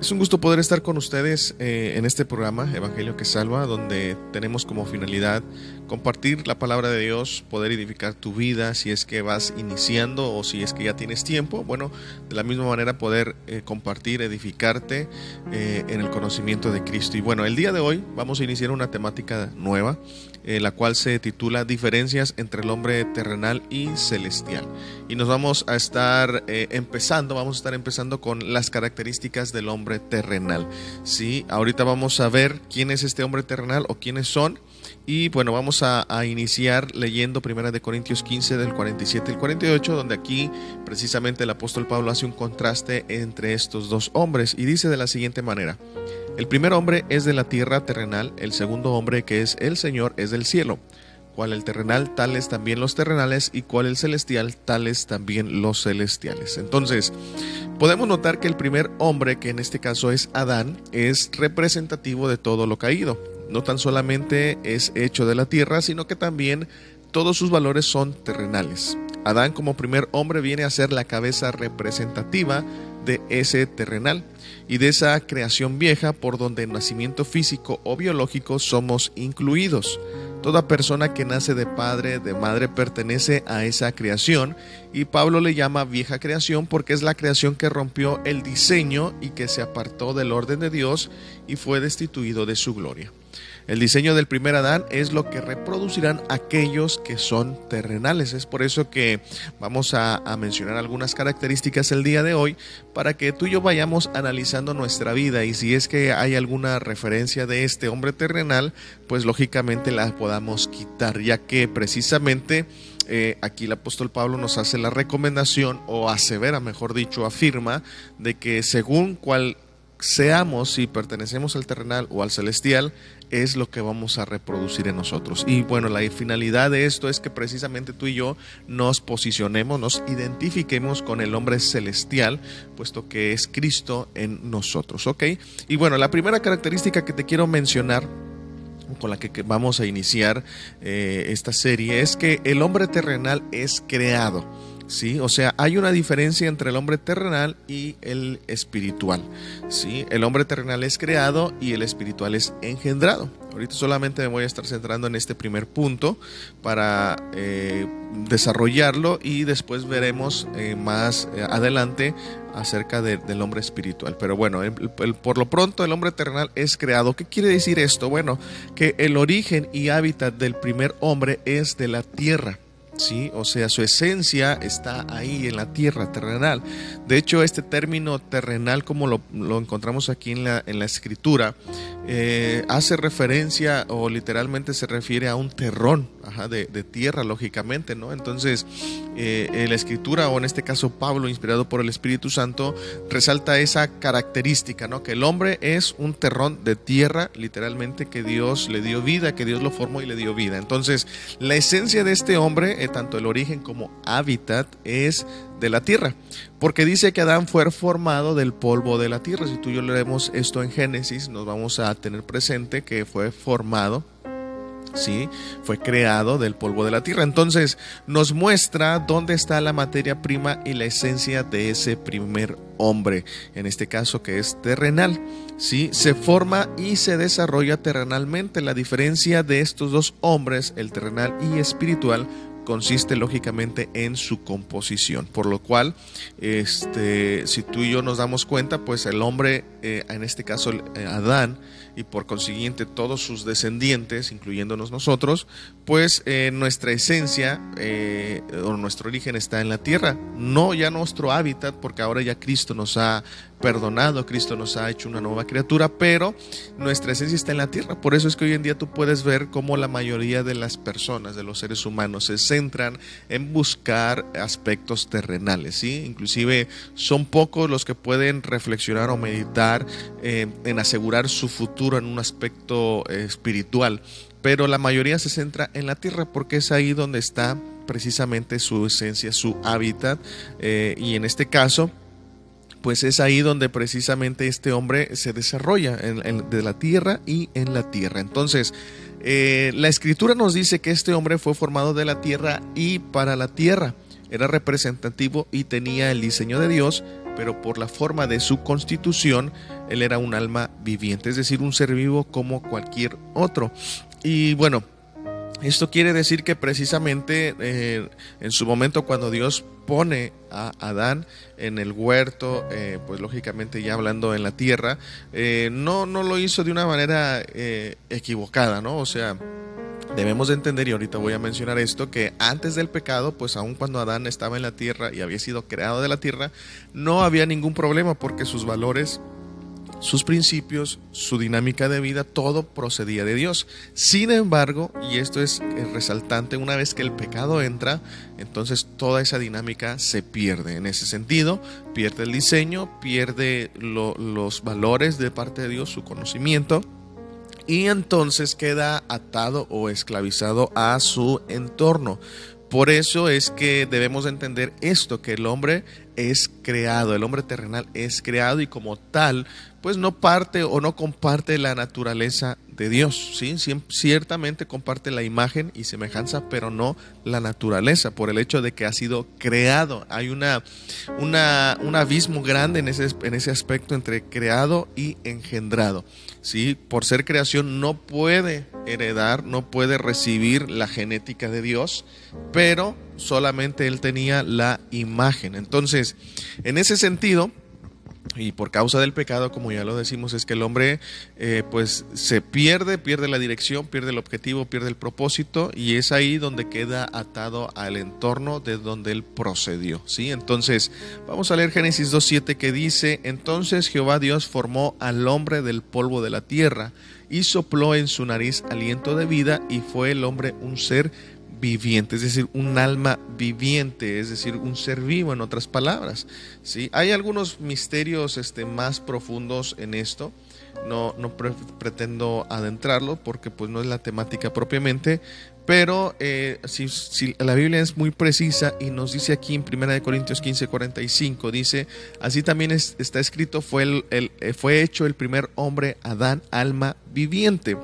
Es un gusto poder estar con ustedes eh, en este programa, Evangelio que Salva, donde tenemos como finalidad compartir la palabra de Dios, poder edificar tu vida si es que vas iniciando o si es que ya tienes tiempo. Bueno, de la misma manera poder eh, compartir, edificarte eh, en el conocimiento de Cristo. Y bueno, el día de hoy vamos a iniciar una temática nueva, la cual se titula Diferencias entre el hombre terrenal y celestial. Y nos vamos a estar empezando, vamos a estar empezando con las características del hombre terrenal. Sí, ahorita vamos a ver quién es este hombre terrenal o quiénes son. Y bueno, vamos a, iniciar leyendo Primera de Corintios 15 del 47 al 48, donde aquí precisamente el apóstol Pablo hace un contraste entre estos dos hombres y dice de la siguiente manera. El primer hombre es de la tierra terrenal, el segundo hombre que es el Señor es del cielo cual el terrenal, tales también los terrenales, y cual el celestial, tales también los celestiales. Entonces, podemos notar que el primer hombre, que en este caso es Adán, es representativo de todo lo caído. No tan solamente es hecho de la tierra, sino que también todos sus valores son terrenales. Adán como primer hombre viene a ser la cabeza representativa de ese terrenal y de esa creación vieja por donde el nacimiento físico o biológico somos incluidos. Toda persona que nace de padre, de madre, pertenece a esa creación y Pablo le llama vieja creación porque es la creación que rompió el diseño y que se apartó del orden de Dios y fue destituido de su gloria. El diseño del primer Adán es lo que reproducirán aquellos que son terrenales. Es por eso que vamos a, mencionar algunas características el día de hoy para que tú y yo vayamos analizando nuestra vida y si es que hay alguna referencia de este hombre terrenal, pues lógicamente la podamos quitar, ya que precisamente eh, aquí el apóstol Pablo nos hace la recomendación o asevera, mejor dicho, afirma de que según cual seamos si pertenecemos al terrenal o al celestial, es lo que vamos a reproducir en nosotros. Y bueno, la finalidad de esto es que precisamente tú y yo nos posicionemos, nos identifiquemos con el hombre celestial, puesto que es Cristo en nosotros, ¿ok? Y bueno, la primera característica que te quiero mencionar con la que vamos a iniciar eh, esta serie es que el hombre terrenal es creado. ¿Sí? O sea, hay una diferencia entre el hombre terrenal y el espiritual, ¿sí? El hombre terrenal es creado y el espiritual es engendrado. Ahorita solamente me voy a estar centrando en este primer punto para eh, desarrollarlo y después veremos eh, más eh, adelante acerca del hombre espiritual. Pero bueno, por lo pronto el hombre terrenal es creado. ¿Qué quiere decir esto? Bueno, que el origen y hábitat del primer hombre es de la tierra. ¿Sí? O sea, su esencia está ahí en la tierra terrenal. De hecho, este término terrenal, como lo, encontramos aquí en la, en la escritura, eh, hace referencia o literalmente se refiere a un terrón de, tierra, lógicamente, ¿no? Entonces, eh, la escritura, o en este caso Pablo, inspirado por el Espíritu Santo, resalta esa característica, ¿no? Que el hombre es un terrón de tierra, literalmente, que Dios le dio vida, que Dios lo formó y le dio vida. Entonces, la esencia de este hombre, eh, tanto el origen como hábitat, es de la tierra, porque dice que Adán fue formado del polvo de la tierra. Si tú y yo leemos esto en Génesis, nos vamos a tener presente que fue formado ¿sí? Fue creado del polvo de la tierra. Entonces nos muestra dónde está la materia prima y la esencia de ese primer hombre, en este caso que es terrenal, ¿sí? Se forma y se desarrolla terrenalmente. La diferencia de estos dos hombres, el terrenal y espiritual, consiste lógicamente en su composición. Por lo cual, este, si tú y yo nos damos cuenta, pues el hombre, eh, en este caso eh, Adán, y por consiguiente todos sus descendientes, incluyéndonos nosotros, pues eh, nuestra esencia o nuestro origen está en la tierra, no ya nuestro hábitat, porque ahora ya Cristo nos ha perdonado, Cristo nos ha hecho una nueva criatura, pero nuestra esencia está en la tierra. Por eso es que hoy en día tú puedes ver cómo la mayoría de las personas, de los seres humanos, se centran en buscar aspectos terrenales, ¿sí? Inclusive son pocos los que pueden reflexionar o meditar eh, en asegurar su futuro en un aspecto eh, espiritual, pero la mayoría se centra en la tierra porque es ahí donde está precisamente su esencia, su hábitat, eh, y en este caso, pues es ahí donde precisamente este hombre se desarrolla, de la tierra y en la tierra. Entonces, eh, la escritura nos dice que este hombre fue formado de la tierra y para la tierra. Era representativo y tenía el diseño de Dios pero por la forma de su constitución, él era un alma viviente, es decir, un ser vivo como cualquier otro. Y bueno, esto quiere decir que precisamente eh, en su momento cuando Dios pone a Adán en el huerto, eh, pues lógicamente ya hablando en la tierra, eh, no, no lo hizo de una manera equivocada, ¿no? O sea, debemos de entender, y ahorita voy a mencionar esto, que antes del pecado, pues aun cuando Adán estaba en la tierra y había sido creado de la tierra, no había ningún problema porque sus valores sus principios, su dinámica de vida, todo procedía de Dios. Sin embargo, y esto es resaltante, una vez que el pecado entra, entonces toda esa dinámica se pierde. En ese sentido, pierde el diseño, pierde los valores de parte de Dios, su conocimiento, y entonces queda atado o esclavizado a su entorno. Por eso es que debemos entender esto, que el hombre es creado, el hombre terrenal es creado y como tal pues no parte o no comparte la naturaleza de Dios, ¿sí? Ciertamente comparte la imagen y semejanza, pero no la naturaleza, por el hecho de que ha sido creado. Hay una, una un abismo grande en ese, en ese aspecto entre creado y engendrado, ¿sí? Por ser creación no puede heredar, no puede recibir la genética de Dios, pero solamente él tenía la imagen. Entonces, en ese sentido, y por causa del pecado, como ya lo decimos, es que el hombre eh, pues se pierde, pierde la dirección, pierde el objetivo, pierde el propósito y es ahí donde queda atado al entorno de donde él procedió. ¿sí? Entonces, vamos a leer Génesis 2.7 que dice, entonces Jehová Dios formó al hombre del polvo de la tierra y sopló en su nariz aliento de vida y fue el hombre un ser viviente, es decir, un alma viviente, es decir, un ser vivo en otras palabras. ¿sí? Hay algunos misterios este, más profundos en esto, no, no pretendo adentrarlo porque pues no es la temática propiamente, pero eh, si, la Biblia es muy precisa y nos dice aquí en 1 Corintios 15, 45, dice, así también está escrito, fue, el, eh, fue hecho el primer hombre, Adán, alma viviente,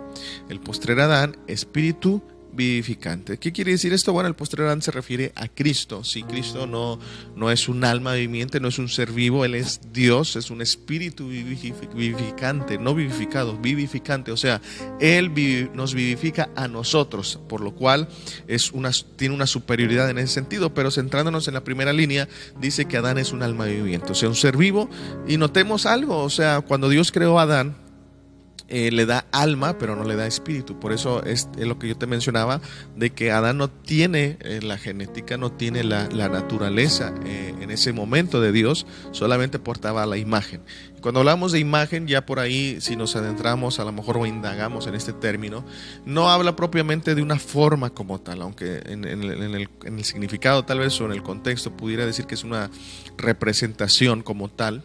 el postrer Adán, espíritu vivificante. ¿Qué quiere decir esto? Bueno, el posterior Adán se refiere a Cristo. Si Cristo no, no es un alma viviente, no es un ser vivo, Él es Dios, es un espíritu vivificante, no vivificado, vivificante. O sea, Él nos vivifica a nosotros, por lo cual es una, tiene una superioridad en ese sentido. Pero centrándonos en la primera línea, dice que Adán es un alma viviente, o sea, un ser vivo. Y notemos algo, o sea, cuando Dios creó a Adán, eh, le da alma, pero no le da espíritu. Por eso es, lo que yo te mencionaba, de que Adán no tiene eh, la genética, no tiene la, naturaleza eh, en ese momento de Dios, solamente portaba la imagen. Cuando hablamos de imagen, ya por ahí, si nos adentramos, a lo mejor o indagamos en este término, no habla propiamente de una forma como tal, aunque en, el, en el significado tal vez o en el contexto pudiera decir que es una representación como tal,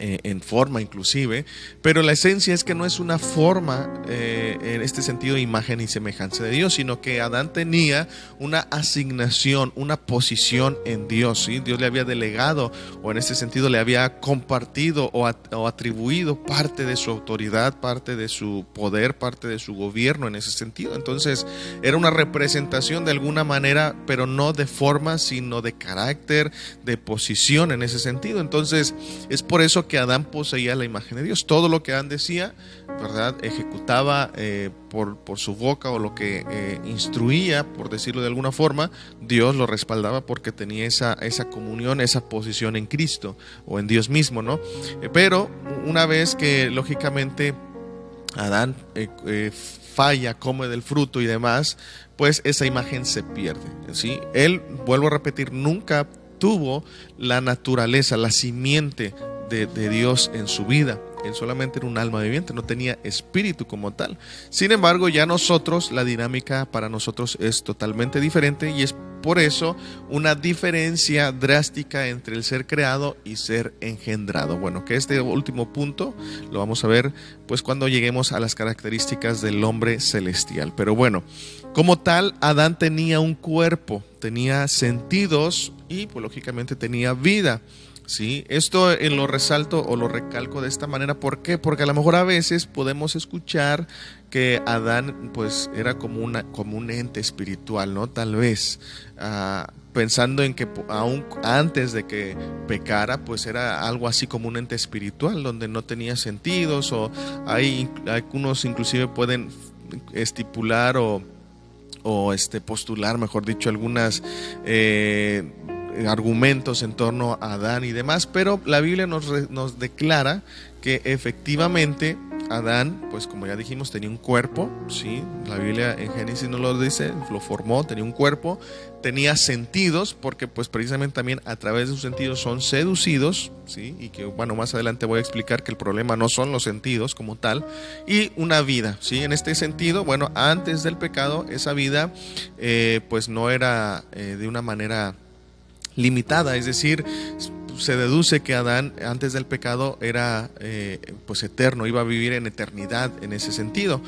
eh, en forma inclusive, pero la esencia es que no es una forma eh, en este sentido imagen y semejanza de Dios, sino que Adán tenía una asignación, una posición en Dios, ¿sí? Dios le había delegado o en este sentido le había compartido o, o atribuido parte de su autoridad, parte de su poder, parte de su gobierno en ese sentido. Entonces era una representación de alguna manera, pero no de forma, sino de carácter, de posición en ese sentido. Entonces es por eso que Adán poseía la imagen de Dios. Todo lo que Adán decía, ¿verdad? Ejecutaba eh, por, por, su boca o lo que eh, instruía, por decirlo de alguna forma, Dios lo respaldaba porque tenía esa, esa comunión, esa posición en Cristo o en Dios mismo, ¿no? Eh, pero una vez que lógicamente Adán falla, come del fruto y demás, pues esa imagen se pierde. ¿sí? Él, vuelvo a repetir, nunca tuvo la naturaleza, la simiente de, Dios en su vida. Él solamente era un alma viviente, no tenía espíritu como tal. Sin embargo, ya nosotros, la dinámica para nosotros es totalmente diferente y es por eso una diferencia drástica entre el ser creado y ser engendrado. Bueno, que este último punto lo vamos a ver pues cuando lleguemos a las características del hombre celestial. Pero bueno, como tal, Adán tenía un cuerpo, tenía sentidos y pues lógicamente tenía vida. ¿Sí? Esto en lo resalto o lo recalco de esta manera. ¿Por qué? Porque a lo mejor a veces podemos escuchar que Adán pues era como, una, como un ente espiritual, ¿no? Tal vez ah, pensando en que aún antes de que pecara pues era algo así como un ente espiritual donde no tenía sentidos o hay algunos inclusive pueden estipular o, o este, postular, mejor dicho, algunas... Eh, argumentos en torno a Adán y demás, pero la Biblia nos, nos declara que efectivamente Adán, pues como ya dijimos, tenía un cuerpo, ¿sí? La Biblia en Génesis nos lo dice, lo formó, tenía un cuerpo, tenía sentidos, porque pues precisamente también a través de sus sentidos son seducidos, ¿sí? Y que bueno, más adelante voy a explicar que el problema no son los sentidos como tal, y una vida, ¿sí? En este sentido, bueno, antes del pecado, esa vida eh, pues no era eh, de una manera limitada, es decir, se deduce que Adán antes del pecado era eh, pues eterno, iba a vivir en eternidad en ese sentido.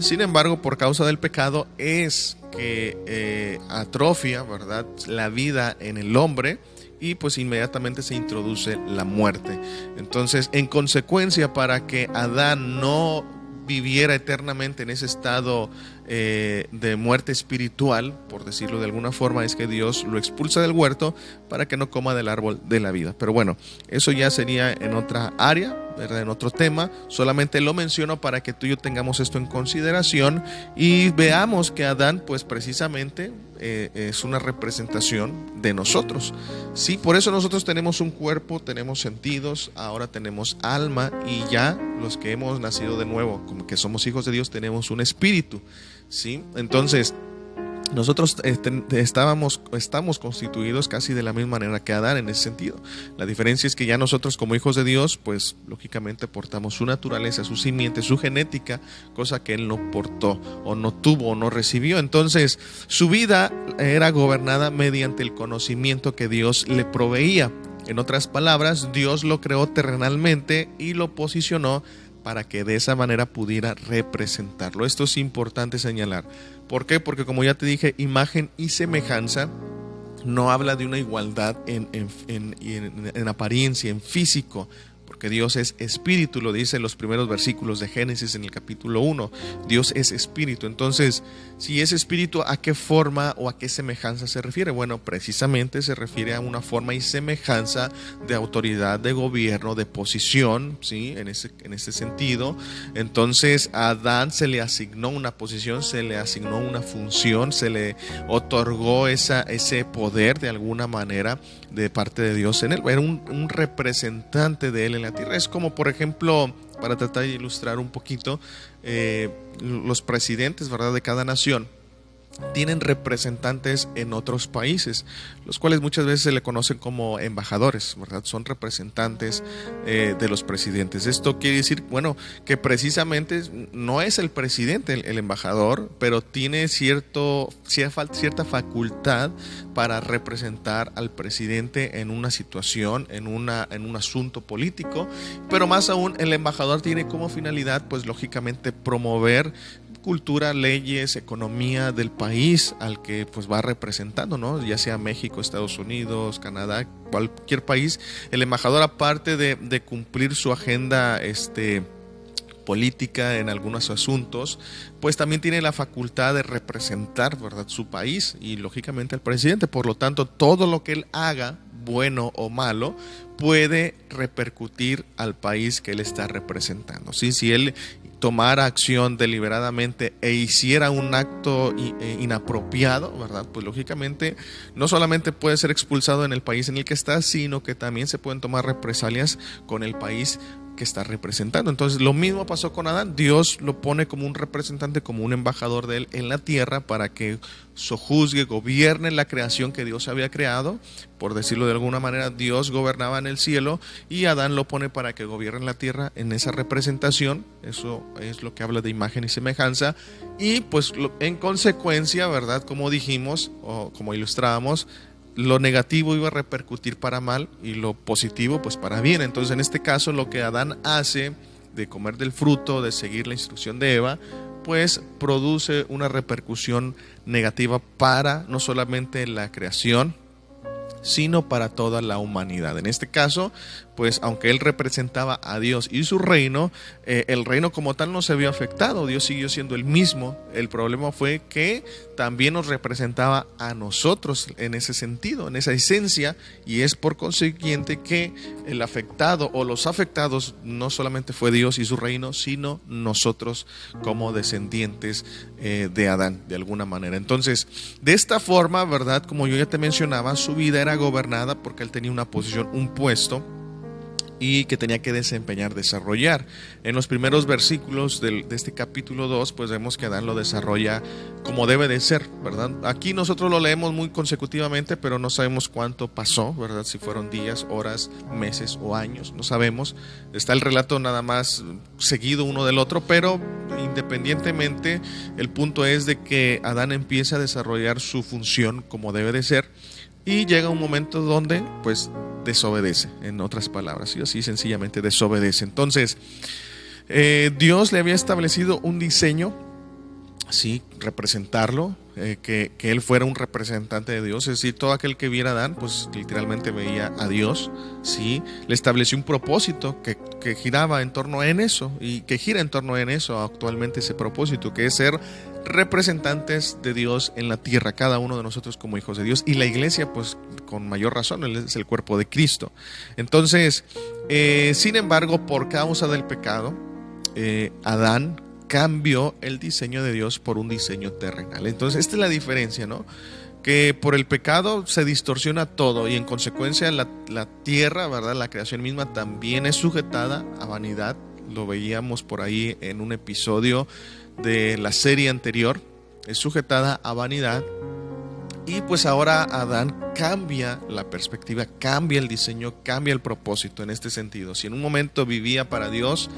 Sin embargo, por causa del pecado es que eh, atrofia, ¿verdad? La vida en el hombre y pues inmediatamente se introduce la muerte. Entonces, en consecuencia, para que Adán no viviera eternamente en ese estado eh, de muerte espiritual, por decirlo de alguna forma, es que Dios lo expulsa del huerto para que no coma del árbol de la vida. Pero bueno, eso ya sería en otra área, en otro tema. Solamente lo menciono para que tú y yo tengamos esto en consideración y veamos que Adán, pues precisamente, eh, es una representación de nosotros. Sí, por eso nosotros tenemos un cuerpo, tenemos sentidos, ahora tenemos alma y ya los que hemos nacido de nuevo, como que somos hijos de Dios, tenemos un espíritu. ¿sí? Entonces, nosotros este, estábamos, estamos constituidos casi de la misma manera que Adán en ese sentido. La diferencia es que ya nosotros como hijos de Dios, pues lógicamente portamos su naturaleza, su simiente, su genética, cosa que Él no portó o no tuvo o no recibió. Entonces su vida era gobernada mediante el conocimiento que Dios le proveía. En otras palabras, Dios lo creó terrenalmente y lo posicionó para que de esa manera pudiera representarlo. Esto es importante señalar. ¿Por qué? Porque como ya te dije, imagen y semejanza no habla de una igualdad en, en apariencia, en físico, porque Dios es espíritu, lo dice en los primeros versículos de Génesis en el capítulo 1. Dios es espíritu. Entonces, si es espíritu, ¿a qué forma o a qué semejanza se refiere? Bueno, precisamente se refiere a una forma y semejanza de autoridad, de gobierno, de posición, ¿sí? En ese, en ese sentido. Entonces, a Adán se le asignó una posición, se le asignó una función, se le otorgó esa, ese poder de alguna manera de parte de Dios en él. Era un, un representante de él en la tierra. Es como, por ejemplo, para tratar de ilustrar un poquito, eh, los presidentes, ¿verdad?, de cada nación tienen representantes en otros países, los cuales muchas veces se le conocen como embajadores, ¿verdad? Son representantes eh, de los presidentes. Esto quiere decir, bueno, que precisamente no es el presidente el, embajador, pero tiene cierto, cierta facultad para representar al presidente en una situación, en, una, en un asunto político, pero más aún el embajador tiene como finalidad, pues lógicamente, promover cultura, leyes, economía del país al que pues va representando, ¿no? Ya sea México, Estados Unidos, Canadá, cualquier país. El embajador, aparte de, cumplir su agenda, este política en algunos asuntos, pues también tiene la facultad de representar, ¿verdad?, su país y lógicamente al presidente. Por lo tanto, todo lo que él haga, bueno o malo, puede repercutir al país que él está representando. ¿sí? Si él tomara acción deliberadamente e hiciera un acto e inapropiado, ¿verdad? Pues lógicamente no solamente puede ser expulsado en el país en el que está, sino que también se pueden tomar represalias con el país que está representando. Entonces lo mismo pasó con Adán. Dios lo pone como un representante, como un embajador de él en la tierra para que sojuzgue, gobierne la creación que Dios había creado. Por decirlo de alguna manera, Dios gobernaba en el cielo y Adán lo pone para que gobierne la tierra en esa representación. Eso es lo que habla de imagen y semejanza. Y pues en consecuencia, ¿verdad? Como dijimos o como ilustrábamos, lo negativo iba a repercutir para mal y lo positivo pues para bien. Entonces en este caso lo que Adán hace de comer del fruto, de seguir la instrucción de Eva, pues produce una repercusión negativa para no solamente la creación, sino para toda la humanidad. En este caso, pues aunque él representaba a Dios y su reino, eh, el reino como tal no se vio afectado, Dios siguió siendo el mismo. El problema fue que también nos representaba a nosotros en ese sentido, en esa esencia, y es por consiguiente que el afectado o los afectados no solamente fue Dios y su reino, sino nosotros como descendientes eh, de Adán, de alguna manera. Entonces, de esta forma, ¿verdad? Como yo ya te mencionaba, su vida era gobernada porque él tenía una posición, un puesto y que tenía que desempeñar, desarrollar. En los primeros versículos de este capítulo 2, pues vemos que Adán lo desarrolla como debe de ser, ¿verdad? Aquí nosotros lo leemos muy consecutivamente, pero no sabemos cuánto pasó, ¿verdad? Si fueron días, horas, meses o años, no sabemos. Está el relato nada más seguido uno del otro, pero independientemente, el punto es de que Adán empieza a desarrollar su función como debe de ser y llega un momento donde pues desobedece, en otras palabras, y así sencillamente desobedece. Entonces, eh, Dios le había establecido un diseño, sí, representarlo, eh, que, él fuera un representante de Dios, es decir, todo aquel que viera a Adán, pues literalmente veía a Dios, sí, le estableció un propósito que, que giraba en torno en eso y que gira en torno en eso actualmente ese propósito, que es ser representantes de Dios en la tierra, cada uno de nosotros como hijos de Dios. Y la iglesia, pues con mayor razón, es el cuerpo de Cristo. Entonces, eh, sin embargo, por causa del pecado, eh, Adán cambió el diseño de Dios por un diseño terrenal. Entonces, esta es la diferencia, ¿no? Que por el pecado se distorsiona todo y en consecuencia la, la tierra, ¿verdad? La creación misma también es sujetada a vanidad. Lo veíamos por ahí en un episodio de la serie anterior, es sujetada a vanidad. Y pues ahora Adán cambia la perspectiva, cambia el diseño, cambia el propósito en este sentido. Si en un momento vivía para Dios,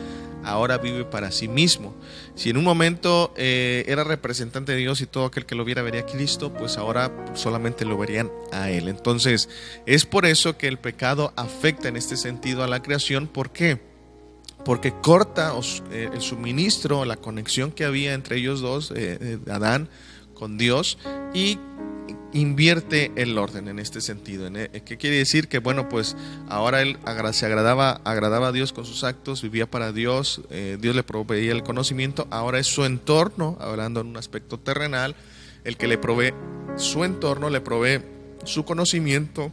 ahora vive para sí mismo. Si en un momento eh, era representante de Dios y todo aquel que lo viera vería a Cristo, pues ahora solamente lo verían a Él. Entonces, es por eso que el pecado afecta en este sentido a la creación. ¿Por qué? Porque corta eh, el suministro, la conexión que había entre ellos dos, eh, eh, Adán con Dios, y invierte el orden en este sentido. ¿Qué quiere decir? Que bueno, pues ahora él se agradaba, agradaba a Dios con sus actos, vivía para Dios, Dios le proveía el conocimiento, ahora es su entorno, hablando en un aspecto terrenal, el que le provee su entorno, le provee su conocimiento,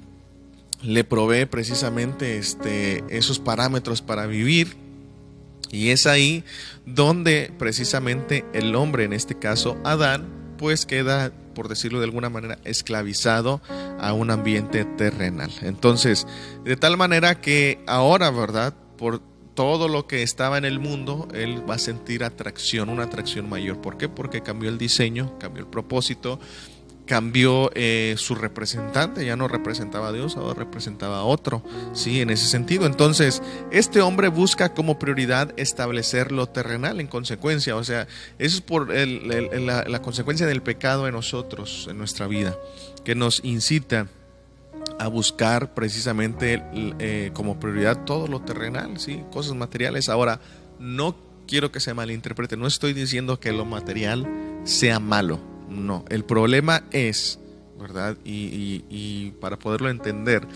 le provee precisamente este, esos parámetros para vivir y es ahí donde precisamente el hombre, en este caso Adán, pues queda, por decirlo de alguna manera, esclavizado a un ambiente terrenal. Entonces, de tal manera que ahora, ¿verdad? Por todo lo que estaba en el mundo, él va a sentir atracción, una atracción mayor. ¿Por qué? Porque cambió el diseño, cambió el propósito, cambió eh, su representante, ya no representaba a Dios, ahora representaba a otro, ¿sí? En ese sentido. Entonces, este hombre busca como prioridad establecer lo terrenal en consecuencia, o sea, eso es por la, consecuencia del pecado en nosotros, en nuestra vida, que nos incita a buscar precisamente eh, como prioridad todo lo terrenal, ¿sí? Cosas materiales. Ahora, no quiero que se malinterprete, no estoy diciendo que lo material sea malo, no, el problema es, ¿verdad? Y, para poderlo entender,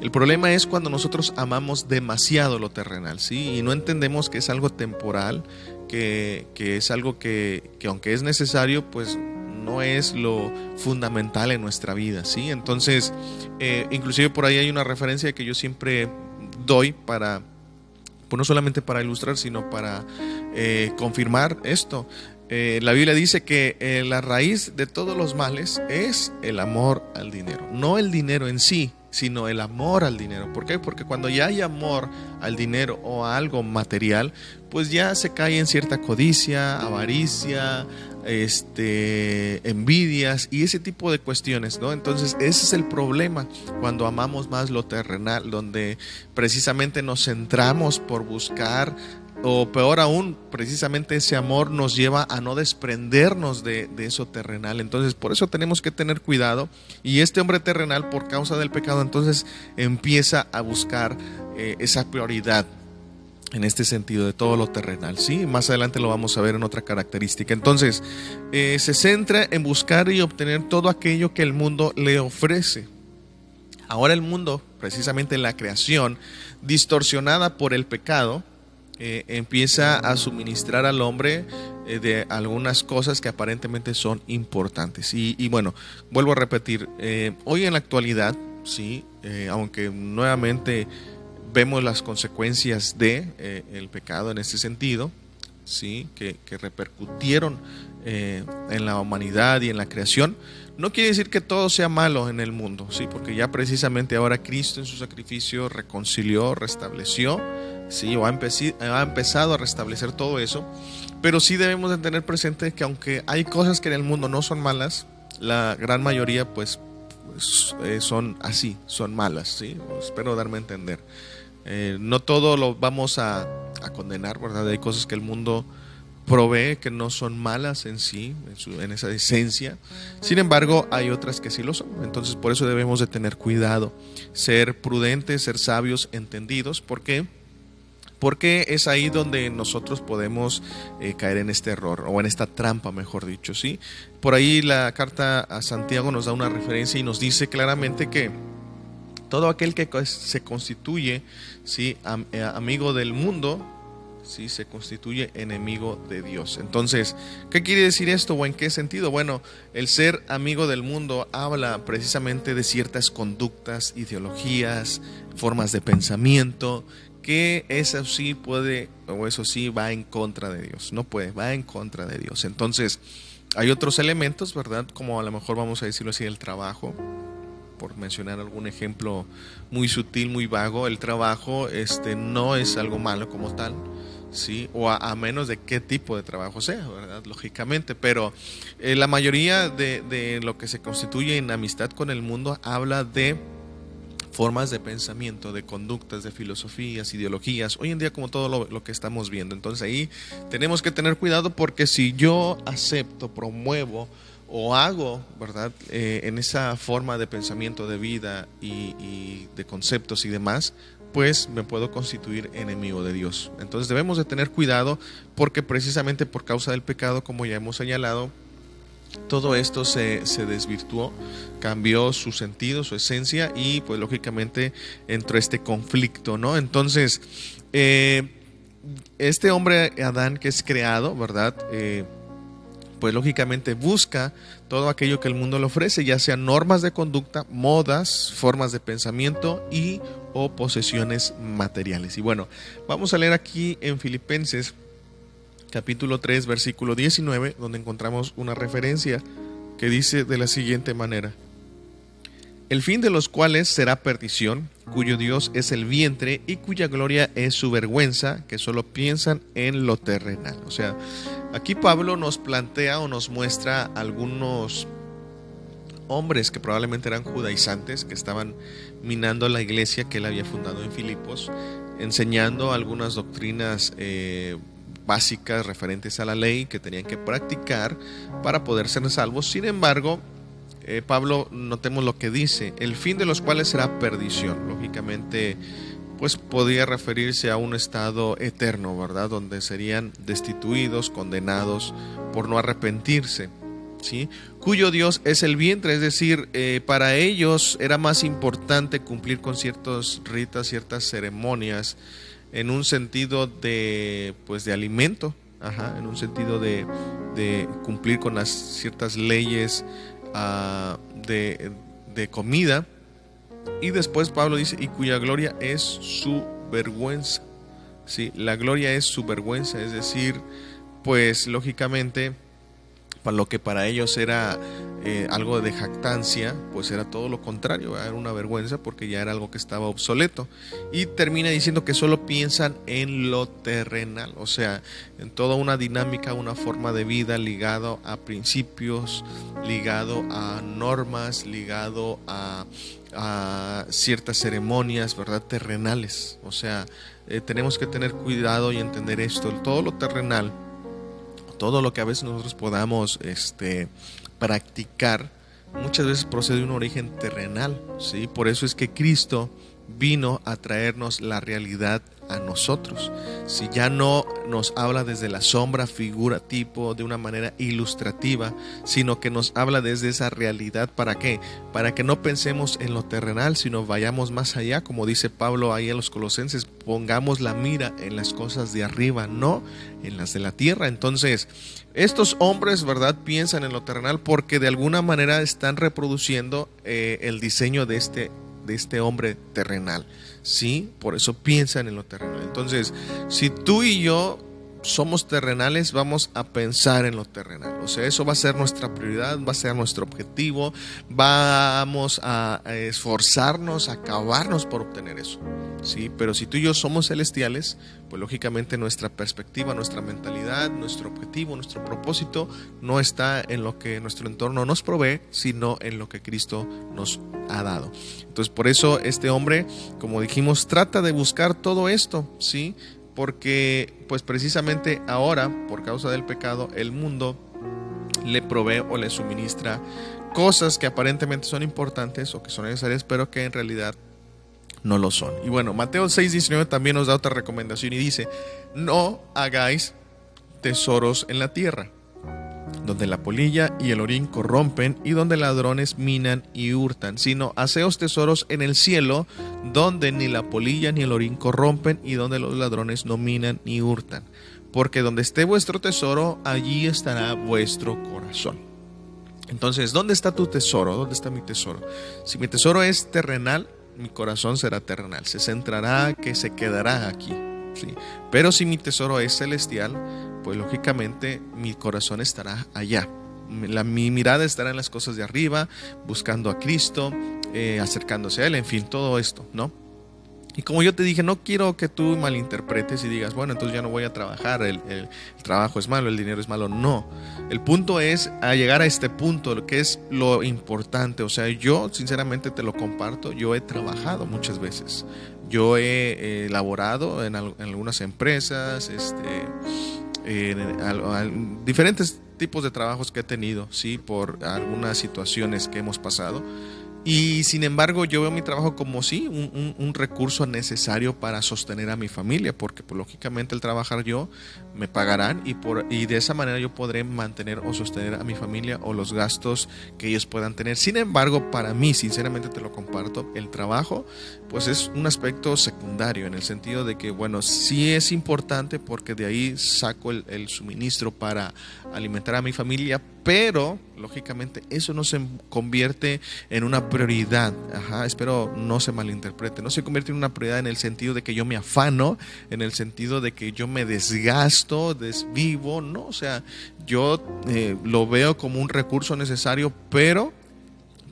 el problema es cuando nosotros amamos demasiado lo terrenal, ¿sí? Y no entendemos que es algo temporal, que, es algo que, aunque es necesario, pues no es lo fundamental en nuestra vida, ¿sí? Entonces, eh, inclusive por ahí hay una referencia que yo siempre doy para, pues no solamente para ilustrar, sino para eh, confirmar esto. Eh, la Biblia dice que eh, la raíz de todos los males es el amor al dinero. No el dinero en sí, sino el amor al dinero. ¿Por qué? Porque cuando ya hay amor al dinero o a algo material, pues ya se cae en cierta codicia, avaricia, este, envidias y ese tipo de cuestiones, ¿no? Entonces, ese es el problema cuando amamos más lo terrenal, donde precisamente nos centramos por buscar o peor aún, precisamente ese amor nos lleva a no desprendernos de, eso terrenal. Entonces, por eso tenemos que tener cuidado. Y este hombre terrenal, por causa del pecado, entonces empieza a buscar eh, esa prioridad en este sentido de todo lo terrenal. ¿sí? Más adelante lo vamos a ver en otra característica. Entonces, eh, se centra en buscar y obtener todo aquello que el mundo le ofrece. Ahora el mundo, precisamente la creación, distorsionada por el pecado, eh, empieza a suministrar al hombre eh, de algunas cosas que aparentemente son importantes. Y, bueno, vuelvo a repetir, eh, hoy en la actualidad, sí, aunque nuevamente vemos las consecuencias de pecado en este sentido, sí, que, que repercutieron en la humanidad y en la creación, no quiere decir que todo sea malo en el mundo, sí, porque ya precisamente ahora Cristo en su sacrificio reconcilió, restableció, sí, o ha, ha empezado a restablecer todo eso, pero sí debemos de tener presente que aunque hay cosas que en el mundo no son malas, la gran mayoría pues, eh, son así, son malas, sí, espero darme a entender. Eh, no todo lo vamos a, a condenar, ¿verdad? Hay cosas que el mundo provee que no son malas en sí, en, esa esencia. Sin embargo, hay otras que sí lo son. Entonces, por eso debemos de tener cuidado, ser prudentes, ser sabios, entendidos. ¿Por qué? Porque es ahí donde nosotros podemos eh, caer en este error o en esta trampa, mejor dicho, ¿sí? Por ahí la carta a Santiago nos da una referencia y nos dice claramente que todo aquel que se constituye, ¿sí? Eh, amigo del mundo, ¿sí? se constituye enemigo de Dios. Entonces, ¿qué quiere decir esto o en qué sentido? Bueno, el ser amigo del mundo habla precisamente de ciertas conductas, ideologías, formas de pensamiento, que eso sí puede, o eso sí va en contra de Dios. No puede, va en contra de Dios. Entonces, hay otros elementos, ¿verdad? Como a lo mejor vamos a decirlo así, el trabajo, por mencionar algún ejemplo muy sutil, muy vago, el trabajo este, no es algo malo como tal, ¿sí? O a, menos de qué tipo de trabajo sea, ¿verdad? Lógicamente, pero eh, la mayoría de, de, lo que se constituye en amistad con el mundo habla de formas de pensamiento, de conductas, de filosofías, ideologías, hoy en día como todo lo, que estamos viendo. Entonces ahí tenemos que tener cuidado porque si yo acepto, promuevo, o hago, ¿verdad? Eh, en esa forma de pensamiento de vida y, y, de conceptos y demás, pues me puedo constituir enemigo de Dios. Entonces debemos de tener cuidado porque precisamente por causa del pecado, como ya hemos señalado, todo esto se, se, desvirtuó, cambió su sentido, su esencia y pues lógicamente entró este conflicto, ¿no? Entonces, eh, este hombre Adán que es creado, ¿verdad? Eh, pues lógicamente busca todo aquello que el mundo le ofrece, ya sean normas de conducta, modas, formas de pensamiento y o posesiones materiales. Y bueno, vamos a leer aquí en Filipenses capítulo 3 versículo 19, donde encontramos una referencia que dice de la siguiente manera: El fin de los cuales será perdición, cuyo Dios es el vientre y cuya gloria es su vergüenza, que solo piensan en lo terrenal. O sea, aquí Pablo nos plantea o nos muestra algunos hombres que probablemente eran judaizantes, que estaban minando la iglesia que él había fundado en Filipos, enseñando algunas doctrinas eh, básicas referentes a la ley que tenían que practicar para poder ser salvos. Sin embargo, eh, Pablo, notemos lo que dice, el fin de los cuales será perdición. Lógicamente, pues podía referirse a un estado eterno, ¿verdad? Donde serían destituidos, condenados por no arrepentirse, ¿sí? Cuyo Dios es el vientre, es decir, eh, para ellos era más importante cumplir con ciertos ritos, ciertas ceremonias, en un sentido de, pues, de alimento, ajá, en un sentido de, de cumplir con las ciertas leyes de, comida. Y después Pablo dice, y cuya gloria es su vergüenza. Sí, la gloria es su vergüenza, es decir, pues lógicamente lo que para ellos era eh, algo de jactancia, pues era todo lo contrario, era una vergüenza porque ya era algo que estaba obsoleto. Y termina diciendo que solo piensan en lo terrenal, o sea, en toda una dinámica, una forma de vida ligado a principios, ligado a normas, ligado a, ciertas ceremonias, ¿verdad? Terrenales. O sea, eh, tenemos que tener cuidado y entender esto, todo lo terrenal todo lo que a veces nosotros podamos este, practicar, muchas veces procede de un origen terrenal, ¿sí? Por eso es que Cristo vino a traernos la realidad a nosotros. Si ya no nos habla desde la sombra, figura, tipo, de una manera ilustrativa, sino que nos habla desde esa realidad. ¿Para qué? Para que no pensemos en lo terrenal, sino vayamos más allá, como dice Pablo ahí en los Colosenses, pongamos la mira en las cosas de arriba, no en las de la tierra. Entonces, estos hombres, ¿verdad?, piensan en lo terrenal porque de alguna manera están reproduciendo eh, el diseño de este, de este hombre terrenal. Sí, por eso piensan en lo terrenal. Entonces, si tú y yo somos terrenales, vamos a pensar en lo terrenal. O sea, eso va a ser nuestra prioridad, va a ser nuestro objetivo, vamos a esforzarnos, a acabarnos por obtener eso. Sí, pero si tú y yo somos celestiales, pues lógicamente nuestra perspectiva, nuestra mentalidad, nuestro objetivo, nuestro propósito no está en lo que nuestro entorno nos provee, sino en lo que Cristo nos ha dado. Entonces, por eso este hombre, como dijimos, trata de buscar todo esto, ¿sí? Porque pues precisamente ahora, por causa del pecado, el mundo le provee o le suministra cosas que aparentemente son importantes o que son necesarias, pero que en realidad no lo son. Y bueno, Mateo 6:19 también nos da otra recomendación y dice, no hagáis tesoros en la tierra donde la polilla y el orín corrompen y donde ladrones minan y hurtan, sino haceos tesoros en el cielo, donde ni la polilla ni el orín corrompen y donde los ladrones no minan ni hurtan. Porque donde esté vuestro tesoro, allí estará vuestro corazón. Entonces, ¿dónde está tu tesoro? ¿Dónde está mi tesoro? Si mi tesoro es terrenal, mi corazón será terrenal. Se centrará, que se quedará aquí. ¿sí? Pero si mi tesoro es celestial, pues lógicamente mi corazón estará allá. mi mirada estará en las cosas de arriba, buscando a Cristo, eh, acercándose a Él, en fin, todo esto, ¿no? Y como yo te dije, no quiero que tú malinterpretes y digas, bueno, entonces ya no voy a trabajar, el, trabajo es malo, el dinero es malo. No, el punto es a llegar a este punto, lo que es lo importante. O sea, yo sinceramente te lo comparto, yo he trabajado muchas veces. Yo he elaborado en, en algunas empresas, este, en, diferentes tipos de trabajos que he tenido, sí, por algunas situaciones que hemos pasado. Y sin embargo, yo veo mi trabajo como sí, un, recurso necesario para sostener a mi familia, porque pues, lógicamente el trabajar yo me pagarán y, por, y de esa manera yo podré mantener o sostener a mi familia o los gastos que ellos puedan tener. Sin embargo, para mí, sinceramente te lo comparto, el trabajo pues es un aspecto secundario en el sentido de que, bueno, sí es importante porque de ahí saco el, suministro para alimentar a mi familia, pero lógicamente eso no se convierte en una prioridad. Ajá, espero no se malinterprete. No se convierte en una prioridad en el sentido de que yo me afano, en el sentido de que yo me desgasto, desvivo. No, o sea, yo eh, lo veo como un recurso necesario, pero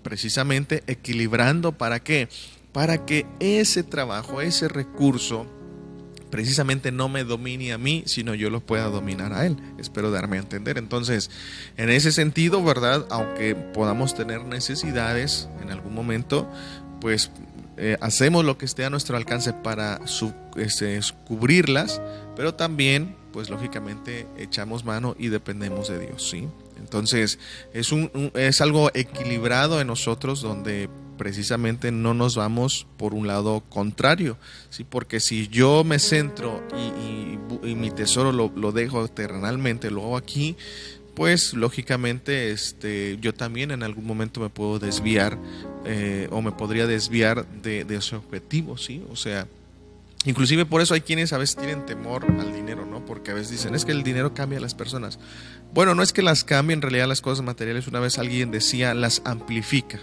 precisamente equilibrando para qué? Para que ese trabajo, ese recurso, precisamente no me domine a mí, sino yo lo pueda dominar a él. Espero darme a entender. Entonces, en ese sentido, ¿verdad? Aunque podamos tener necesidades en algún momento, pues eh, hacemos lo que esté a nuestro alcance para este, cubrirlas, pero también, pues lógicamente, echamos mano y dependemos de Dios, ¿sí? Entonces, es, un, es algo equilibrado en nosotros donde precisamente no nos vamos por un lado contrario, ¿sí? porque si yo me centro y, mi tesoro lo, dejo terrenalmente, lo hago aquí, pues lógicamente este, yo también en algún momento me puedo desviar eh, o me podría desviar de, de ese objetivo, ¿sí? O sea, inclusive por eso hay quienes a veces tienen temor al dinero, ¿no? Porque a veces dicen, es que el dinero cambia a las personas. Bueno, no es que las cambie, en realidad las cosas materiales, una vez alguien decía, las amplifica,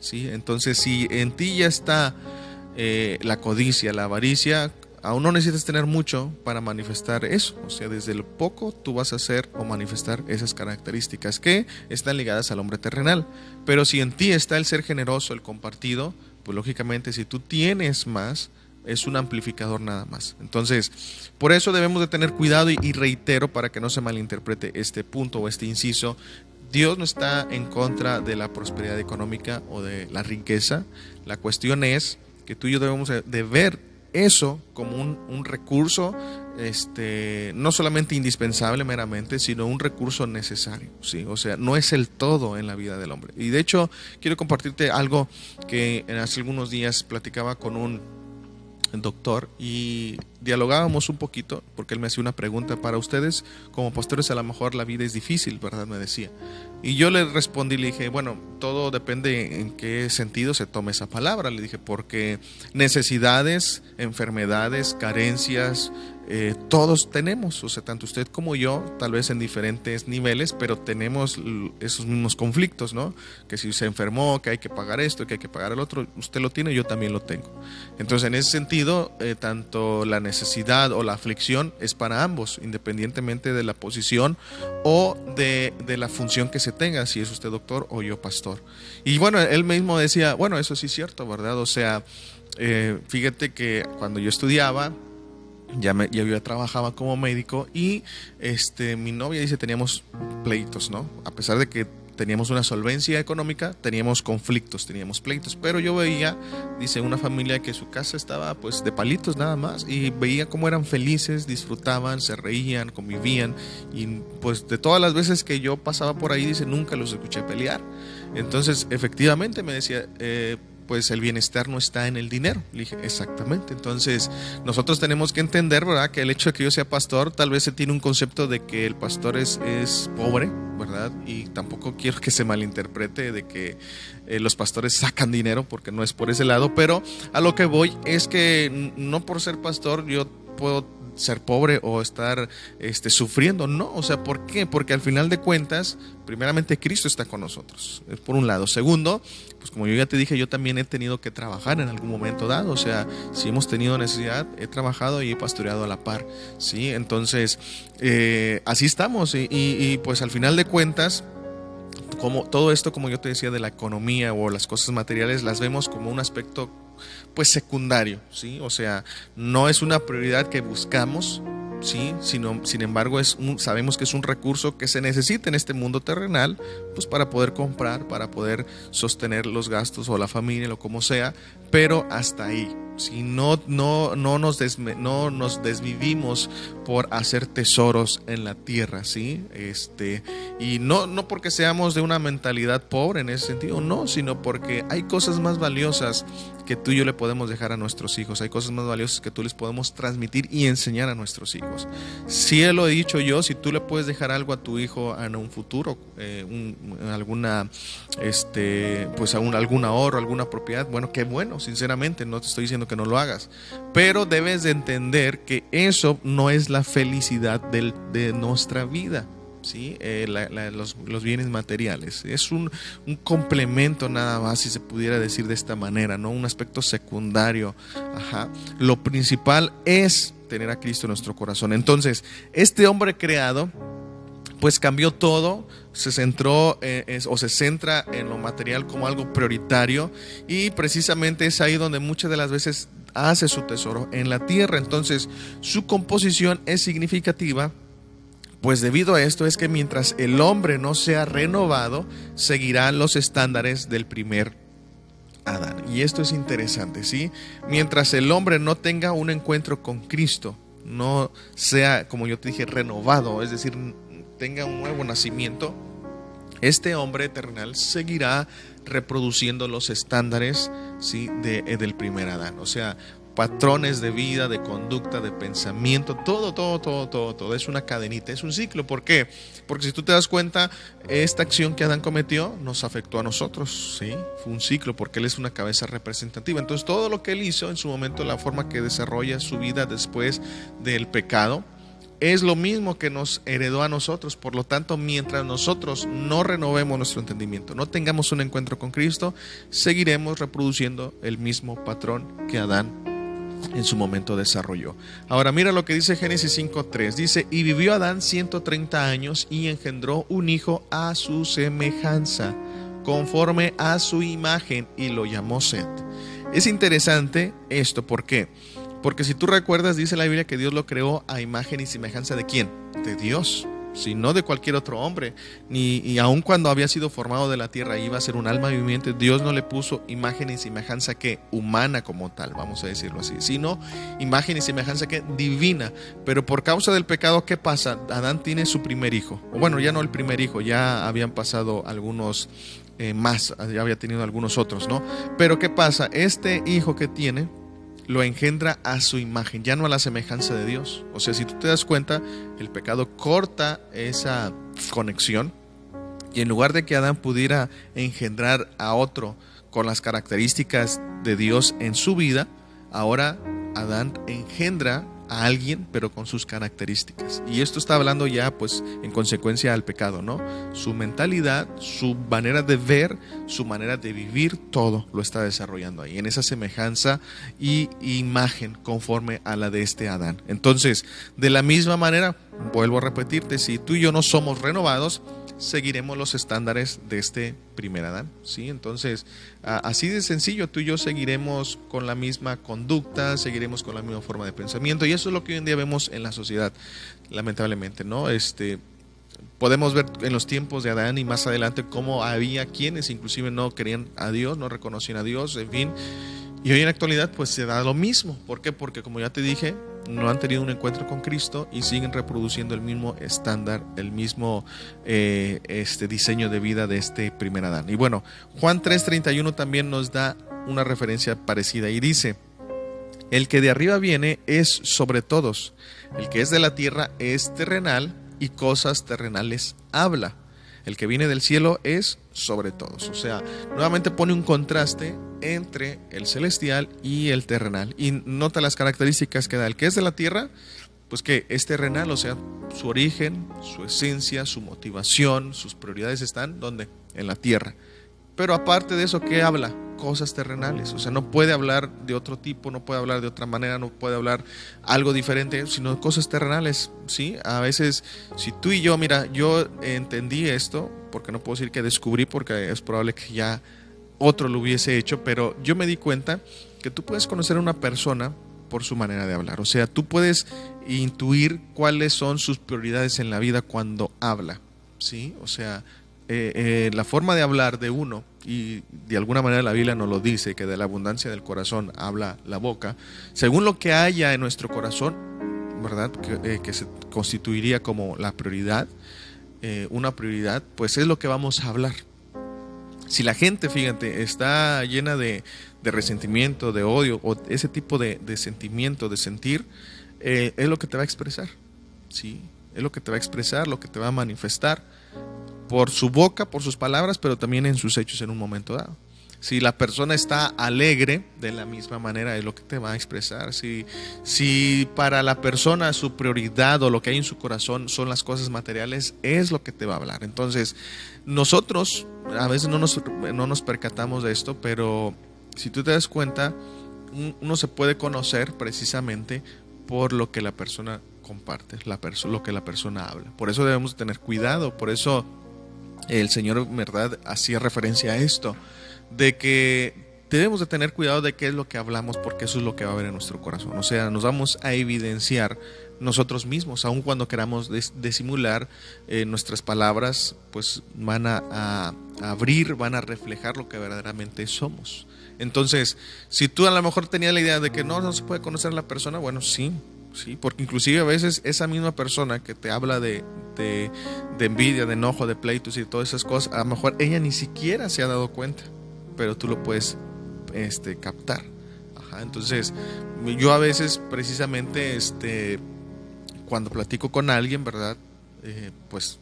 ¿sí? Entonces, si en ti ya está eh, la codicia, la avaricia, aún no necesitas tener mucho para manifestar eso. O sea, desde lo poco tú vas a hacer o manifestar esas características que están ligadas al hombre terrenal. Pero si en ti está el ser generoso, el compartido, pues lógicamente si tú tienes más, es un amplificador nada más. Entonces, por eso debemos de tener cuidado y, y reitero para que no se malinterprete este punto o este inciso Dios no está en contra de la prosperidad económica o de la riqueza. La cuestión es que tú y yo debemos de ver eso como un, recurso este, no solamente indispensable meramente, sino un recurso necesario, ¿sí? O sea, no es el todo en la vida del hombre. Y de hecho, quiero compartirte algo que hace algunos días platicaba con un doctor y dialogábamos un poquito porque él me hacía una pregunta para ustedes como pastores a lo mejor la vida es difícil, ¿verdad? Me decía. Y yo le respondí, le dije, bueno, todo depende en qué sentido se tome esa palabra, le dije, porque necesidades, enfermedades, carencias, eh, todos tenemos, o sea, tanto usted como yo, tal vez en diferentes niveles, pero tenemos esos mismos conflictos, ¿no? Que si se enfermó, que hay que pagar esto, que hay que pagar el otro, usted lo tiene, yo también lo tengo. Entonces, en ese sentido, eh, tanto la necesidad o la aflicción es para ambos, independientemente de la posición o de, la función que se tenga, si es usted doctor o yo pastor. Y bueno, él mismo decía, bueno, eso sí es cierto, ¿verdad? O sea, eh, fíjate que cuando yo estudiaba, ya, me, ya yo trabajaba como médico y este, mi novia dice teníamos pleitos, ¿no? A pesar de que teníamos una solvencia económica, teníamos conflictos, teníamos pleitos, pero yo veía, dice, una familia que su casa estaba pues de palitos nada más y veía cómo eran felices, disfrutaban, se reían, convivían y pues de todas las veces que yo pasaba por ahí, dice, nunca los escuché pelear. Entonces, efectivamente me decía, eh, pues el bienestar no está en el dinero. Exactamente. Entonces, nosotros tenemos que entender, ¿verdad? Que el hecho de que yo sea pastor, tal vez se tiene un concepto de que el pastor es, es pobre, ¿verdad? Y tampoco quiero que se malinterprete de que eh, los pastores sacan dinero, porque no es por ese lado, pero a lo que voy es que no por ser pastor yo puedo ser pobre o estar este, sufriendo. No, o sea, ¿por qué? Porque al final de cuentas, primeramente Cristo está con nosotros, es por un lado. Segundo, pues como yo ya te dije, yo también he tenido que trabajar en algún momento dado. O sea, si hemos tenido necesidad, he trabajado y he pastoreado a la par. ¿sí? Entonces, eh, así estamos. Y, pues al final de cuentas, como todo esto, como yo te decía, de la economía o las cosas materiales, las vemos como un aspecto pues secundario, ¿sí? O sea, no es una prioridad que buscamos, ¿sí? Sino, sin embargo, es sabemos que es un recurso que se necesita en este mundo terrenal, pues para poder comprar, para poder sostener los gastos o la familia o como sea, pero hasta ahí. Si no, no, no, nos no nos desvivimos por hacer tesoros en la tierra, ¿sí? Este, y no, no porque seamos de una mentalidad pobre en ese sentido, no, sino porque hay cosas más valiosas que tú y yo le podemos dejar a nuestros hijos, hay cosas más valiosas que tú les podemos transmitir y enseñar a nuestros hijos. Si lo he dicho yo, si tú le puedes dejar algo a tu hijo en un futuro, eh, alguna, este, pues algún ahorro, alguna propiedad, bueno, qué bueno, sinceramente, no te estoy diciendo que no lo hagas, pero debes de entender que eso no es la felicidad de nuestra vida. ¿Sí? Eh, los, bienes materiales. Es un, un, complemento nada más, si se pudiera decir de esta manera, ¿no? Un aspecto secundario. Ajá. Lo principal es tener a Cristo en nuestro corazón. Entonces, este hombre creado, pues cambió todo, se centró eh, o se centra en lo material como algo prioritario y precisamente es ahí donde muchas de las veces hace su tesoro en la tierra. Entonces su composición es significativa, pues debido a esto es que mientras el hombre no sea renovado, seguirá los estándares del primer Adán. Y esto es interesante, ¿sí? Mientras el hombre no tenga un encuentro con Cristo, no sea, como yo te dije, renovado, es decir, tenga un nuevo nacimiento, este hombre eternal seguirá reproduciendo los estándares ¿sí? de, del primer Adán. O sea, patrones de vida, de conducta, de pensamiento, todo, todo, todo, todo, todo. Es una cadenita, es un ciclo. ¿Por qué? Porque si tú te das cuenta, esta acción que Adán cometió nos afectó a nosotros, ¿sí? Fue un ciclo porque él es una cabeza representativa. Entonces todo lo que él hizo en su momento, la forma que desarrolla su vida después del pecado, es lo mismo que nos heredó a nosotros. Por lo tanto, mientras nosotros no renovemos nuestro entendimiento, no tengamos un encuentro con Cristo, seguiremos reproduciendo el mismo patrón que Adán en su momento desarrolló. Ahora mira lo que dice Génesis 5.3. Dice, y vivió Adán 130 años y engendró un hijo a su semejanza, conforme a su imagen, y lo llamó Set. Es interesante esto, ¿por qué? Porque si tú recuerdas, dice la Biblia que Dios lo creó a imagen y semejanza de quién? De Dios. Sino de cualquier otro hombre. Ni, y aun cuando había sido formado de la tierra, iba a ser un alma viviente, Dios no le puso imagen y semejanza que humana como tal, vamos a decirlo así, sino imagen y semejanza que divina. Pero por causa del pecado, ¿qué pasa? Adán tiene su primer hijo. Bueno, ya no el primer hijo, ya habían pasado algunos eh, más, ya había tenido algunos otros, ¿no? Pero ¿qué pasa? Este hijo que tiene, lo engendra a su imagen, ya no a la semejanza de Dios. O sea, si tú te das cuenta, el pecado corta esa conexión y en lugar de que Adán pudiera engendrar a otro con las características de Dios en su vida, ahora Adán engendra a alguien, pero con sus características. Y esto está hablando ya, pues, en consecuencia al pecado, ¿no? Su mentalidad, su manera de ver, su manera de vivir, todo lo está desarrollando ahí, en esa semejanza y imagen conforme a la de este Adán. Entonces, de la misma manera, vuelvo a repetirte, si tú y yo no somos renovados, seguiremos los estándares de este primer Adán. ¿sí? Entonces, así de sencillo, tú y yo seguiremos con la misma conducta, seguiremos con la misma forma de pensamiento, y eso es lo que hoy en día vemos en la sociedad, lamentablemente, ¿no? Este, podemos ver en los tiempos de Adán y más adelante cómo había quienes inclusive no querían a Dios, no reconocían a Dios, en fin. Y hoy en la actualidad pues se da lo mismo. ¿Por qué? Porque como ya te dije, no han tenido un encuentro con Cristo y siguen reproduciendo el mismo estándar, el mismo eh, este diseño de vida de este primer Adán. Y bueno, Juan 3:31 también nos da una referencia parecida y dice, el que de arriba viene es sobre todos, el que es de la tierra es terrenal y cosas terrenales habla. El que viene del cielo es sobre todos. O sea, nuevamente pone un contraste entre el celestial y el terrenal. Y nota las características que da. El que es de la tierra, pues que es terrenal, o sea, su origen, su esencia, su motivación, sus prioridades están donde? En la tierra. Pero aparte de eso, ¿qué habla? Cosas terrenales. O sea, no puede hablar de otro tipo, no puede hablar de otra manera, no puede hablar algo diferente, sino cosas terrenales. ¿sí? A veces, si tú y yo, mira, yo entendí esto, porque no puedo decir que descubrí, porque es probable que ya otro lo hubiese hecho, pero yo me di cuenta que tú puedes conocer a una persona por su manera de hablar. O sea, tú puedes intuir cuáles son sus prioridades en la vida cuando habla. ¿sí? O sea, eh, eh, la forma de hablar de uno, y de alguna manera la Biblia nos lo dice, que de la abundancia del corazón habla la boca, según lo que haya en nuestro corazón, ¿verdad? Que, eh, se constituiría como la prioridad, una prioridad, pues es lo que vamos a hablar. Si la gente, fíjate, está llena de, resentimiento, de odio, o ese tipo de, sentimiento, de sentir, es lo que te va a expresar. ¿sí? Es lo que te va a expresar, lo que te va a manifestar por su boca, por sus palabras, pero también en sus hechos en un momento dado. Si la persona está alegre, de la misma manera es lo que te va a expresar. Si, si para la persona su prioridad o lo que hay en su corazón son las cosas materiales, es lo que te va a hablar. Entonces, nosotros a veces no nos, no nos percatamos de esto, pero si tú te das cuenta, uno se puede conocer precisamente por lo que la persona comparte, lo que la persona habla. Por eso debemos tener cuidado, por eso el Señor, ¿verdad?, hacía referencia a esto, de que debemos de tener cuidado de qué es lo que hablamos porque eso es lo que va a haber en nuestro corazón. O sea, nos vamos a evidenciar nosotros mismos, aun cuando queramos disimular eh, nuestras palabras, pues van a, abrir, van a reflejar lo que verdaderamente somos. Entonces, si tú a lo mejor tenías la idea de que no, no se puede conocer a la persona, bueno, sí, ¿sí? Porque inclusive a veces esa misma persona que te habla de, de, envidia, de enojo, de pleitos y todas esas cosas, a lo mejor ella ni siquiera se ha dado cuenta, pero tú lo puedes este, captar. entonces, yo a veces precisamente este, cuando platico con alguien, ¿verdad? Eh, pues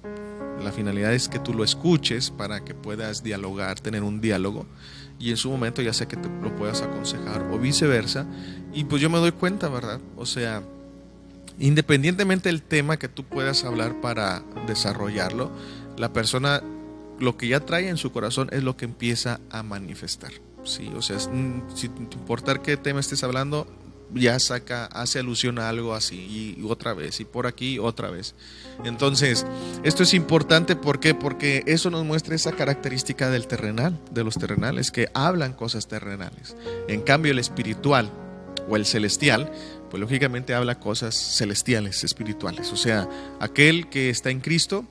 la finalidad es que tú lo escuches para que puedas dialogar, tener un diálogo y en su momento ya sea que te lo puedas aconsejar o viceversa. Y pues yo me doy cuenta, ¿verdad? O sea, Independientemente del tema que tú puedas hablar para desarrollarlo, la persona lo que ya trae en su corazón es lo que empieza a manifestar. Sí, o sea, mm, sin importar qué tema estés hablando, ya saca, hace alusión a algo así, y otra vez, y por aquí otra vez. Entonces, esto es importante, ¿por? Porque eso nos muestra esa característica del terrenal, de los terrenales, que hablan cosas terrenales. En cambio, el espiritual o el celestial pues lógicamente habla cosas celestiales, espirituales. O sea, aquel que está en Cristo,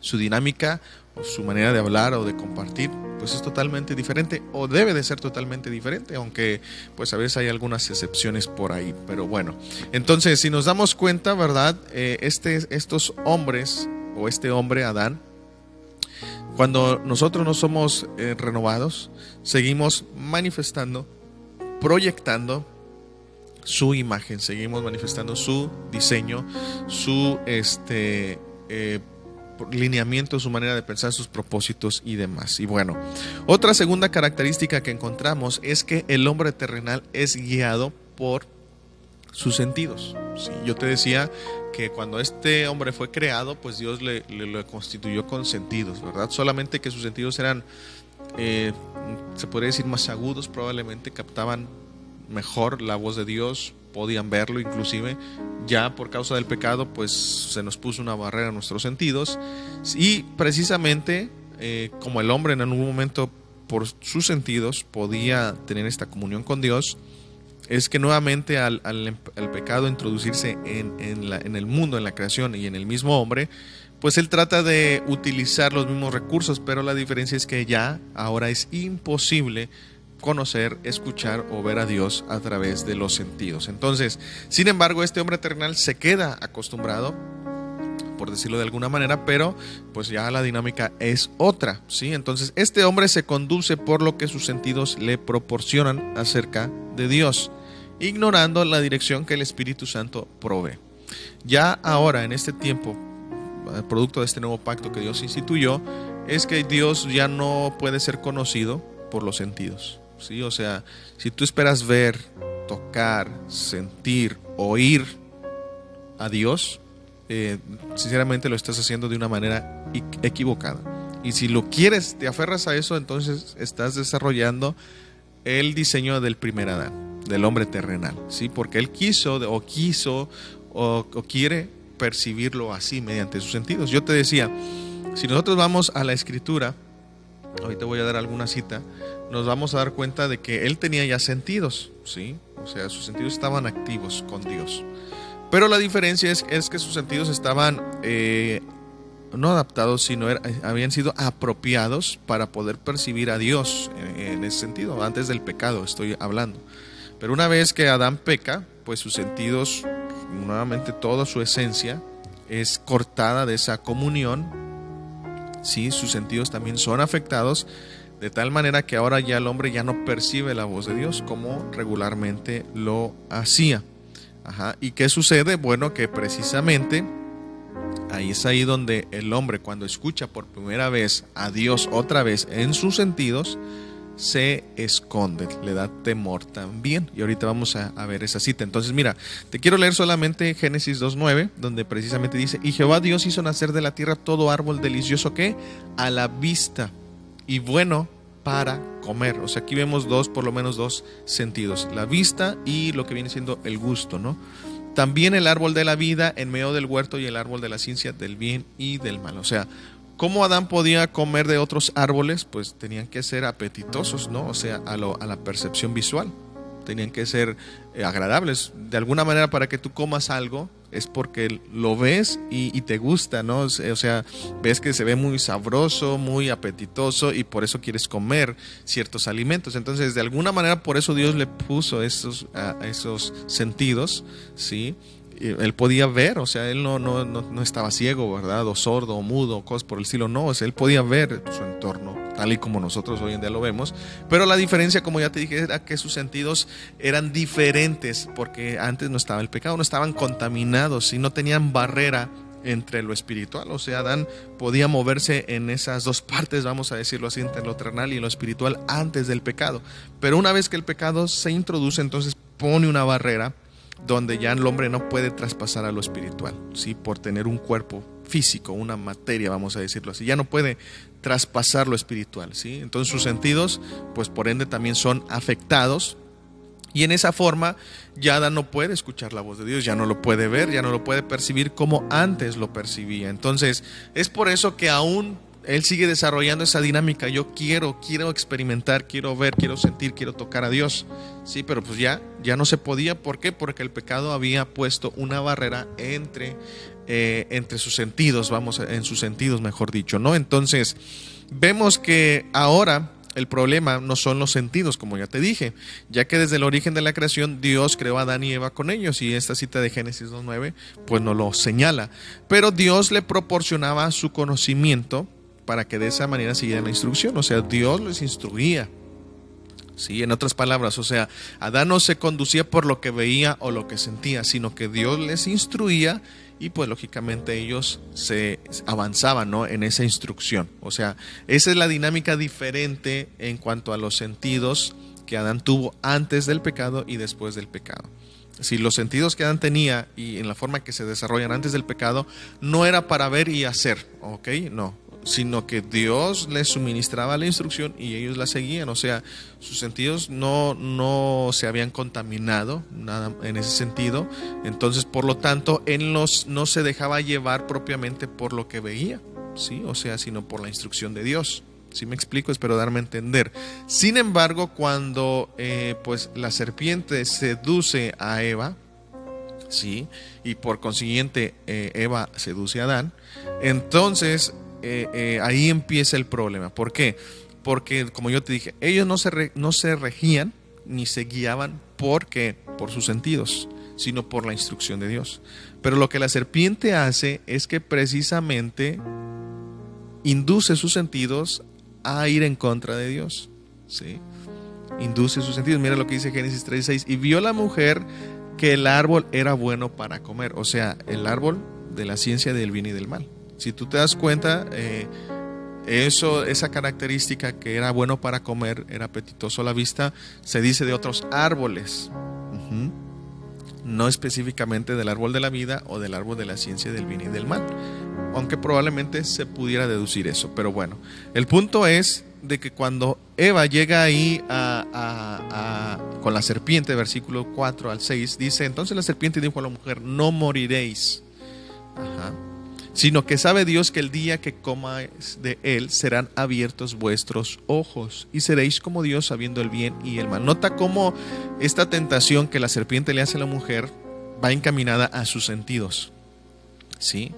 su dinámica o su manera de hablar o de compartir, pues es totalmente diferente o debe de ser totalmente diferente, aunque pues a veces hay algunas excepciones por ahí. Pero bueno, entonces si nos damos cuenta, ¿verdad? Eh, este, estos hombres o este hombre, Adán, cuando nosotros no somos eh, renovados, seguimos manifestando, proyectando su imagen, seguimos manifestando su diseño, su este, eh, lineamiento, su manera de pensar, sus propósitos y demás. Y bueno, otra segunda característica que encontramos es que el hombre terrenal es guiado por sus sentidos. yo te decía que cuando este hombre fue creado, pues Dios le, le, constituyó con sentidos, ¿verdad? Solamente que sus sentidos eran, eh, se podría decir, más agudos, probablemente captaban mejor la voz de Dios, podían verlo inclusive. Ya por causa del pecado, pues se nos puso una barrera en nuestros sentidos. Y precisamente eh, como el hombre en algún momento por sus sentidos podía tener esta comunión con Dios, es que nuevamente al, pecado introducirse en, en el mundo, en la creación y en el mismo hombre, pues él trata de utilizar los mismos recursos, pero la diferencia es que ya ahora es imposible conocer, escuchar o ver a Dios a través de los sentidos. Entonces, sin embargo, este hombre terrenal se queda acostumbrado por decirlo de alguna manera, pero pues ya la dinámica es otra, ¿sí? Entonces, este hombre se conduce por lo que sus sentidos le proporcionan acerca de Dios, ignorando la dirección que el Espíritu Santo provee. Ya ahora, en este tiempo, producto de este nuevo pacto que Dios instituyó, es que Dios ya no puede ser conocido por los sentidos. ¿Sí? O sea, si tú esperas ver, tocar, sentir, oír a Dios, eh, sinceramente lo estás haciendo de una manera equivocada. Y si lo quieres, te aferras a eso, entonces estás desarrollando el diseño del primer Adán, del hombre terrenal, ¿sí? Porque él quiso o quiso o, o quiere percibirlo así mediante sus sentidos. Yo te decía, si nosotros vamos a la escritura, te voy a dar alguna cita, nos vamos a dar cuenta de que él tenía ya sentidos, ¿sí? O sea, sus sentidos estaban activos con Dios. Pero la diferencia es, que sus sentidos estaban eh, no adaptados, sino habían sido apropiados para poder percibir a Dios en, ese sentido, antes del pecado estoy hablando. Pero una vez que Adán peca, pues sus sentidos, nuevamente toda su esencia, es cortada de esa comunión, ¿sí? sus sentidos también son afectados de tal manera que ahora ya el hombre ya no percibe la voz de Dios como regularmente lo hacía. ¿Y qué sucede? Bueno, que precisamente ahí es ahí donde el hombre cuando escucha por primera vez a Dios otra vez en sus sentidos, se esconde, le da temor también. Y ahorita vamos a, a, ver esa cita. Entonces, mira, te quiero leer solamente Génesis 2.9, donde precisamente dice, y Jehová Dios hizo nacer de la tierra todo árbol delicioso que a la vista y bueno para comer. O sea, aquí vemos dos, por lo menos dos sentidos, la vista y lo que viene siendo el gusto, ¿no? También el árbol de la vida en medio del huerto y el árbol de la ciencia del bien y del mal. O sea, ¿cómo Adán podía comer de otros árboles? Pues tenían que ser apetitosos, ¿no? O sea, a, lo, a la percepción visual. Tenían que ser eh, agradables. De alguna manera, para que tú comas algo, es porque lo ves y, te gusta, ¿no? O sea, ves que se ve muy sabroso, muy apetitoso y por eso quieres comer ciertos alimentos. Entonces, de alguna manera, por eso Dios le puso esos, esos sentidos, ¿sí? Él podía ver, o sea, él no, no, no, estaba ciego, ¿verdad? O sordo, o mudo, cosas por el estilo, no, o sea, él podía ver su entorno, tal y como nosotros hoy en día lo vemos, pero la diferencia, como ya te dije, era que sus sentidos eran diferentes, porque antes no estaba el pecado, no estaban contaminados y no tenían barrera entre lo espiritual, o sea, Adán podía moverse en esas dos partes, vamos a decirlo así, entre lo terrenal y lo espiritual antes del pecado, pero una vez que el pecado se introduce, entonces pone una barrera, donde ya el hombre no puede traspasar a lo espiritual, ¿sí? por tener un cuerpo físico, una materia, vamos a decirlo así, ya no puede traspasar lo espiritual, ¿sí? Entonces sus sentidos, pues por ende también son afectados y en esa forma ya no puede escuchar la voz de Dios, ya no lo puede ver, ya no lo puede percibir como antes lo percibía. Entonces es por eso que aún él sigue desarrollando esa dinámica. Yo quiero, quiero experimentar, quiero ver, quiero sentir, quiero tocar a Dios. Sí, pero pues ya, ya no se podía. ¿Por qué? Porque el pecado había puesto una barrera entre, eh, entre sus sentidos, vamos, en sus sentidos, mejor dicho, ¿no? Entonces, vemos que ahora el problema no son los sentidos, como ya te dije, ya que desde el origen de la creación Dios creó a Adán y Eva con ellos, y esta cita de Génesis 2.9 pues no lo señala. Pero Dios le proporcionaba su conocimiento para que de esa manera siguieran la instrucción. O sea, Dios les instruía. Sí, en otras palabras, o sea, Adán no se conducía por lo que veía o lo que sentía, sino que Dios les instruía y pues lógicamente ellos se avanzaban ¿no? en esa instrucción. O sea, esa es la dinámica diferente en cuanto a los sentidos que Adán tuvo antes del pecado y después del pecado. Si los sentidos que Adán tenía y en la forma que se desarrollan antes del pecado no era para ver y hacer, ¿ok? No, sino que Dios les suministraba la instrucción y ellos la seguían. O sea, sus sentidos no, no se habían contaminado nada en ese sentido. Entonces, por lo tanto, Él los, no se dejaba llevar propiamente por lo que veía, ¿sí? O sea, sino por la instrucción de Dios. Si me explico, espero darme a entender. Sin embargo, cuando eh, pues la serpiente seduce a Eva, sí, y por consiguiente eh, Eva seduce a Adán, entonces eh, eh, ahí empieza el problema. ¿Por qué? Porque, como yo te dije, ellos no se, no se regían ni se guiaban porque, por sus sentidos, sino por la instrucción de Dios. Pero lo que la serpiente hace es que precisamente induce sus sentidos a ir en contra de Dios. ¿sí? Induce sus sentidos. Mira lo que dice Génesis 3.6. Y vio la mujer que el árbol era bueno para comer. O sea, el árbol de la ciencia del bien y del mal. Si tú te das cuenta, eh, eso, esa característica que era bueno para comer, era apetitoso a la vista, se dice de otros árboles. No específicamente del árbol de la vida o del árbol de la ciencia del bien y del mal. Aunque probablemente se pudiera deducir eso. Pero bueno, el punto es de que cuando Eva llega ahí con la serpiente, versículo 4 al 6, dice, entonces la serpiente dijo a la mujer, no moriréis. Ajá sino que sabe Dios que el día que comáis de él serán abiertos vuestros ojos y seréis como Dios sabiendo el bien y el mal. Nota cómo esta tentación que la serpiente le hace a la mujer va encaminada a sus sentidos. ¿Sí?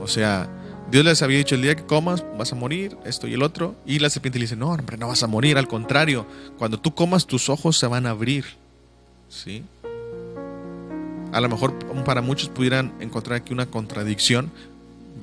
O sea, Dios les había dicho el día que comas vas a morir, esto y el otro, y la serpiente le dice, "No, hombre, no vas a morir, al contrario, cuando tú comas tus ojos se van a abrir." ¿Sí? A lo mejor para muchos pudieran encontrar aquí una contradicción,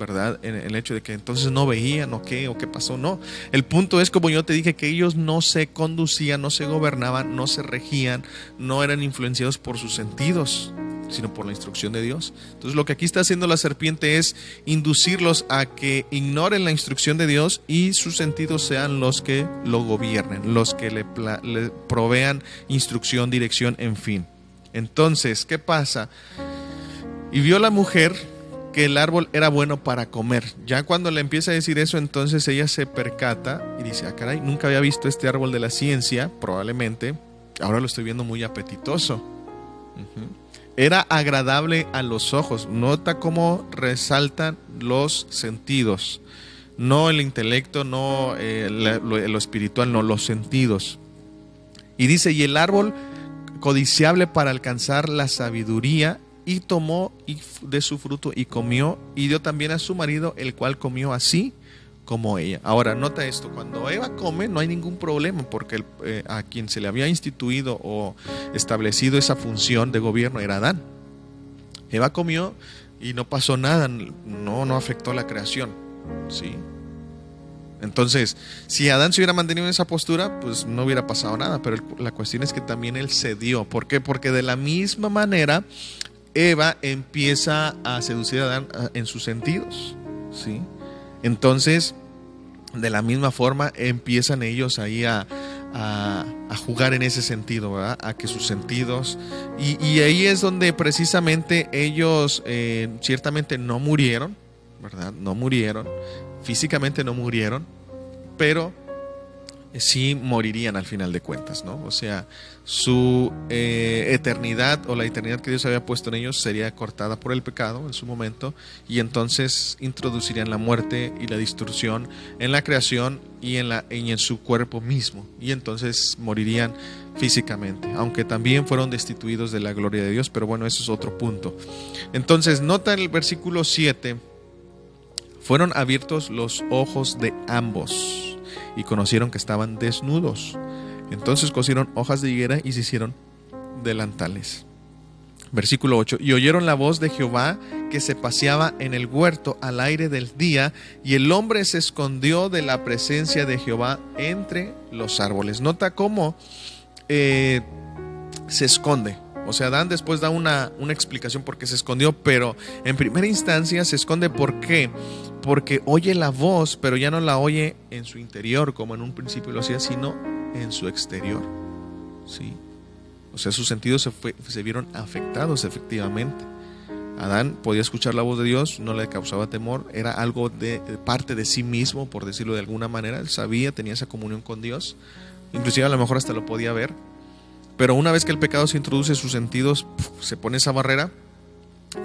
¿verdad? En el hecho de que entonces no veían o qué o qué pasó, no. El punto es, como yo te dije, que ellos no se conducían, no se gobernaban, no se regían, no eran influenciados por sus sentidos, sino por la instrucción de Dios. Entonces lo que aquí está haciendo la serpiente es inducirlos a que ignoren la instrucción de Dios y sus sentidos sean los que lo gobiernen, los que le, le provean instrucción, dirección, en fin. Entonces, ¿qué pasa? Y vio la mujer que el árbol era bueno para comer. Ya cuando le empieza a decir eso, entonces ella se percata y dice, ah, caray, nunca había visto este árbol de la ciencia, probablemente, ahora lo estoy viendo muy apetitoso. Era agradable a los ojos. Nota cómo resaltan los sentidos. No el intelecto, no eh, lo espiritual, no los sentidos. Y dice, y el árbol codiciable para alcanzar la sabiduría y tomó de su fruto y comió y dio también a su marido, el cual comió así como ella. Ahora, nota esto, cuando Eva come no hay ningún problema porque eh, a quien se le había instituido o establecido esa función de gobierno era Adán. Eva comió y no pasó nada, no, no afectó la creación. ¿sí? Entonces, si Adán se hubiera mantenido en esa postura, pues no hubiera pasado nada, pero la cuestión es que también él cedió. ¿Por qué? Porque de la misma manera Eva empieza a seducir a Adán en sus sentidos. ¿sí? Entonces, de la misma forma, empiezan ellos ahí a, jugar en ese sentido, ¿verdad? A que sus sentidos... Y, ahí es donde precisamente ellos eh, ciertamente no murieron, ¿verdad? No murieron, físicamente no murieron, pero sí morirían al final de cuentas, ¿no? O sea, su eh, eternidad o la eternidad que Dios había puesto en ellos sería cortada por el pecado en su momento y entonces introducirían la muerte y la destrucción en la creación y en, la, y en su cuerpo mismo y entonces morirían físicamente, aunque también fueron destituidos de la gloria de Dios, pero bueno, eso es otro punto. Entonces, nota el versículo 7, fueron abiertos los ojos de ambos y conocieron que estaban desnudos. Entonces cosieron hojas de higuera y se hicieron delantales. Versículo 8. Y oyeron la voz de Jehová que se paseaba en el huerto al aire del día, y el hombre se escondió de la presencia de Jehová entre los árboles. Nota cómo eh, se esconde. O sea, Adán después da una, una explicación por qué se escondió, pero en primera instancia se esconde por qué porque oye la voz, pero ya no la oye en su interior, como en un principio lo hacía, sino en su exterior. ¿Sí? O sea, sus sentidos se, se vieron afectados efectivamente. Adán podía escuchar la voz de Dios, no le causaba temor, era algo de, parte de sí mismo, por decirlo de alguna manera. Él sabía, tenía esa comunión con Dios, inclusive a lo mejor hasta lo podía ver. Pero una vez que el pecado se introduce, sus sentidos se pone esa barrera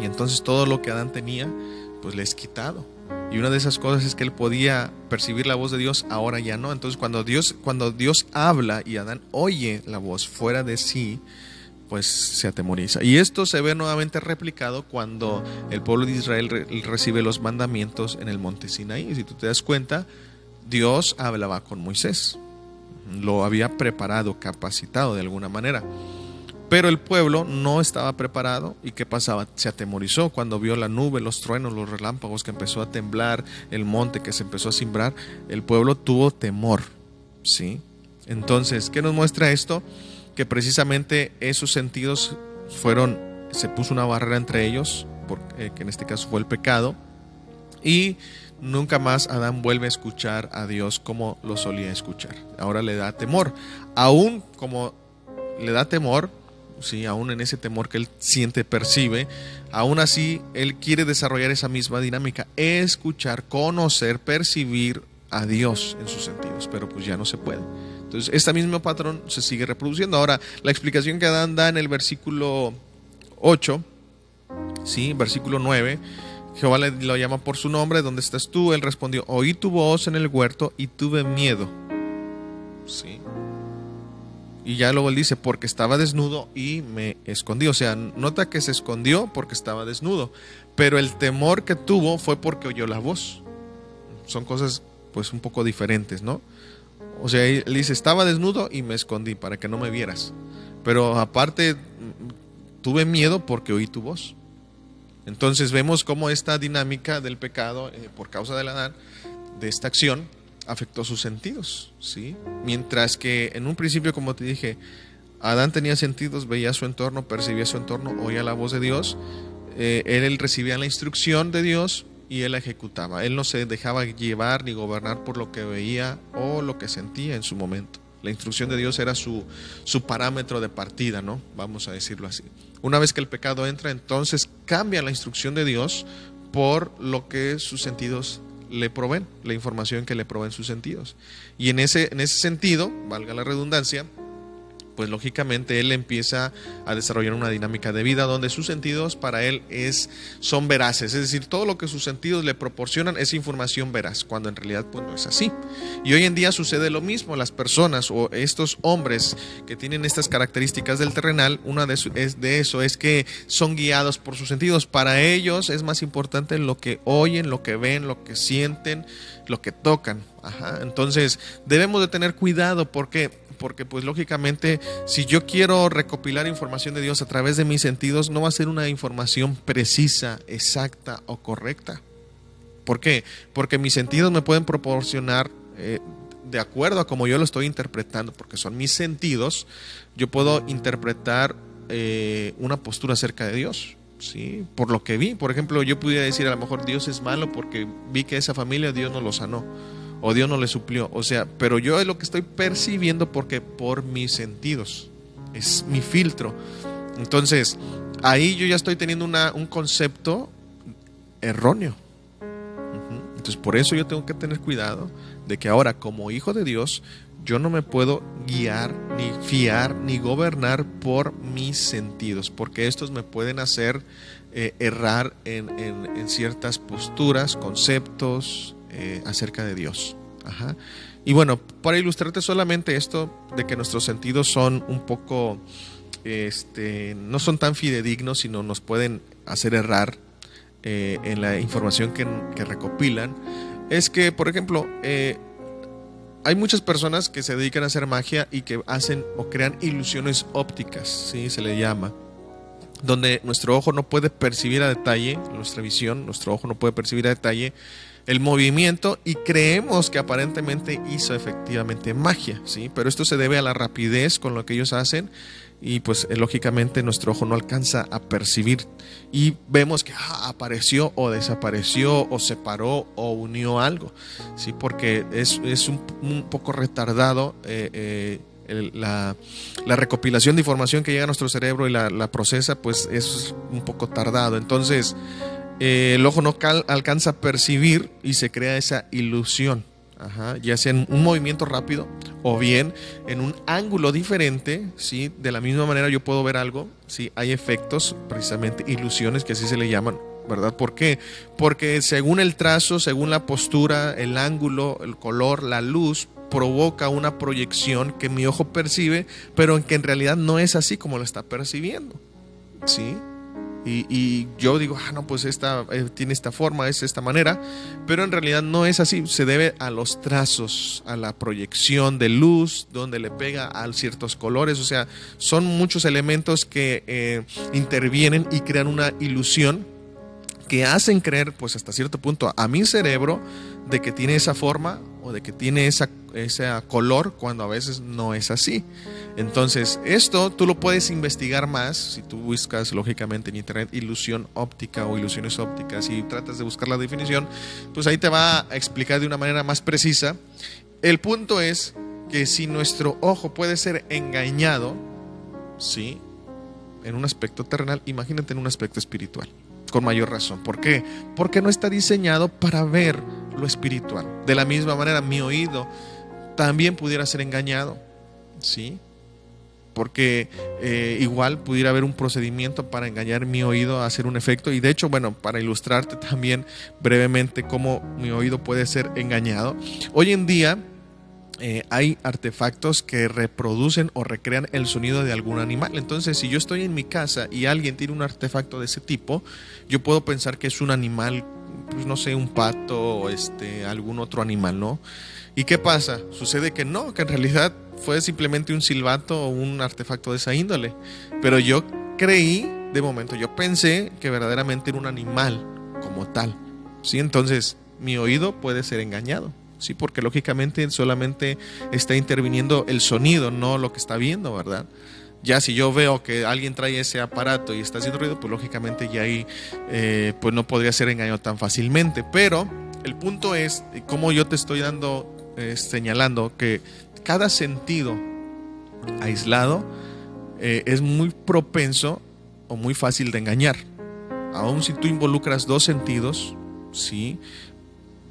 y entonces todo lo que Adán tenía, pues le es quitado. Y una de esas cosas es que él podía percibir la voz de Dios, ahora ya no. Entonces cuando Dios, cuando Dios habla y Adán oye la voz fuera de sí, pues se atemoriza. Y esto se ve nuevamente replicado cuando el pueblo de Israel recibe los mandamientos en el monte Sinaí. Si tú te das cuenta, Dios hablaba con Moisés. Lo había preparado, capacitado de alguna manera. Pero el pueblo no estaba preparado y ¿qué pasaba? Se atemorizó cuando vio la nube, los truenos, los relámpagos que empezó a temblar, el monte que se empezó a simbrar, el pueblo tuvo temor, ¿sí? Entonces, ¿qué nos muestra esto? Que precisamente esos sentidos fueron, se puso una barrera entre ellos, porque, que en este caso fue el pecado, y nunca más Adán vuelve a escuchar a Dios como lo solía escuchar. Ahora le da temor, aún como le da temor, ¿sí? aún en ese temor que él siente, percibe, aún así él quiere desarrollar esa misma dinámica, escuchar, conocer, percibir a Dios en sus sentidos, pero pues ya no se puede. Entonces, este mismo patrón se sigue reproduciendo. Ahora, la explicación que Adán da en el versículo 8, ¿sí? versículo 9, Jehová le lo llama por su nombre, ¿dónde estás tú? Él respondió, oí tu voz en el huerto y tuve miedo. ¿Sí? Y ya luego él dice, porque estaba desnudo y me escondí. O sea, nota que se escondió porque estaba desnudo. Pero el temor que tuvo fue porque oyó la voz. Son cosas pues un poco diferentes, ¿no? O sea, él dice, estaba desnudo y me escondí para que no me vieras. Pero aparte, tuve miedo porque oí tu voz. Entonces vemos cómo esta dinámica del pecado eh, por causa de la edad, de esta acción, afectó sus sentidos, ¿sí? Mientras que en un principio, como te dije, Adán tenía sentidos, veía su entorno, percibía su entorno, oía la voz de Dios, eh, él, recibía la instrucción de Dios y él la ejecutaba. Él no se dejaba llevar ni gobernar por lo que veía o lo que sentía en su momento. La instrucción de Dios era su, su parámetro de partida, ¿no? Vamos a decirlo así. Una vez que el pecado entra, entonces cambia la instrucción de Dios por lo que sus sentidos le proveen, la información que le proveen sus sentidos. Y en ese, en ese sentido, valga la redundancia, pues lógicamente él empieza a desarrollar una dinámica de vida donde sus sentidos para él es, son veraces, es decir, todo lo que sus sentidos le proporcionan es información veraz, cuando en realidad pues no es así. Y hoy en día sucede lo mismo, las personas o estos hombres que tienen estas características del terrenal, una de, es de eso es que son guiados por sus sentidos. Para ellos es más importante lo que oyen, lo que ven, lo que sienten, lo que tocan. Entonces debemos de tener cuidado porque porque pues lógicamente si yo quiero recopilar información de Dios a través de mis sentidos, no va a ser una información precisa, exacta o correcta. ¿Por qué? Porque mis sentidos me pueden proporcionar, eh, de acuerdo a como yo lo estoy interpretando, porque son mis sentidos, yo puedo interpretar eh, una postura acerca de Dios. ¿sí? Por lo que vi, por ejemplo, yo pudiera decir a lo mejor Dios es malo porque vi que esa familia Dios no lo sanó o Dios no le suplió. O sea, pero yo es lo que estoy percibiendo porque por mis sentidos. Es mi filtro. Entonces, ahí yo ya estoy teniendo un concepto erróneo. Entonces, por eso yo tengo que tener cuidado de que ahora como hijo de Dios, yo no me puedo guiar, ni fiar, ni gobernar por mis sentidos, porque estos me pueden hacer eh, errar en, ciertas posturas, conceptos eh, acerca de Dios. Y bueno, para ilustrarte solamente esto de que nuestros sentidos son un poco, este, no son tan fidedignos, sino nos pueden hacer errar eh, en la información que, recopilan, es que, por ejemplo, hay muchas personas que se dedican a hacer magia y que hacen o crean ilusiones ópticas, ¿sí? se le llama, donde nuestro ojo no puede percibir a detalle, nuestra visión, nuestro ojo no puede percibir a detalle el movimiento y creemos que aparentemente hizo efectivamente magia, ¿sí? Pero esto se debe a la rapidez con lo que ellos hacen y pues eh, lógicamente nuestro ojo no alcanza a percibir y vemos que ah, apareció o desapareció o separó o unió algo, ¿sí? porque es, un, poco retardado eh, eh, la, recopilación de información que llega a nuestro cerebro y la, la procesa, pues es un poco tardado. Entonces el ojo no alcanza a percibir y se crea esa ilusión ya sea en un movimiento rápido o bien en un ángulo diferente, ¿sí? De la misma manera yo puedo ver algo, ¿sí? Hay efectos, precisamente ilusiones, que así se le llaman, ¿verdad? ¿Por qué? Porque según el trazo, según la postura, el ángulo, el color, la luz, provoca una proyección que mi ojo percibe, pero que en realidad no es así como lo está percibiendo, ¿sí? Y, yo digo, ah, no, pues esta eh, tiene esta forma, es esta manera, pero en realidad no es así, se debe a los trazos, a la proyección de luz, donde le pega a ciertos colores, o sea, son muchos elementos que eh, intervienen y crean una ilusión que hacen creer, pues hasta cierto punto, a mi cerebro de que tiene esa forma o de que tiene esa, ese color cuando a veces no es así. Entonces, esto tú lo puedes investigar más si tú buscas lógicamente en internet ilusión óptica o ilusiones ópticas y tratas de buscar la definición, pues ahí te va a explicar de una manera más precisa. El punto es que si nuestro ojo puede ser engañado, ¿sí? En un aspecto terrenal, imagínate en un aspecto espiritual con mayor razón. ¿Por qué? Porque no está diseñado para ver lo espiritual. De la misma manera, mi oído también pudiera ser engañado, ¿sí? Porque eh, igual pudiera haber un procedimiento para engañar mi oído a hacer un efecto. Y de hecho, bueno, para ilustrarte también brevemente cómo mi oído puede ser engañado. Hoy en día, eh, hay artefactos que reproducen o recrean el sonido de algún animal. Entonces, si yo estoy en mi casa y alguien tiene un artefacto de ese tipo, yo puedo pensar que es un animal, pues no sé, un pato o este, algún otro animal, ¿no? ¿Y qué pasa? Sucede que no, que en realidad fue simplemente un silbato o un artefacto de esa índole. Pero yo creí, de momento, yo pensé que verdaderamente era un animal como tal. ¿Sí? Entonces, mi oído puede ser engañado. Sí, porque lógicamente solamente está interviniendo el sonido, no lo que está viendo, ¿verdad? Ya si yo veo que alguien trae ese aparato y está haciendo ruido, pues lógicamente ya ahí eh, pues no podría ser engañado tan fácilmente. Pero el punto es, como yo te estoy dando, eh, señalando que cada sentido aislado eh, es muy propenso o muy fácil de engañar. Aún si tú involucras dos sentidos, sí,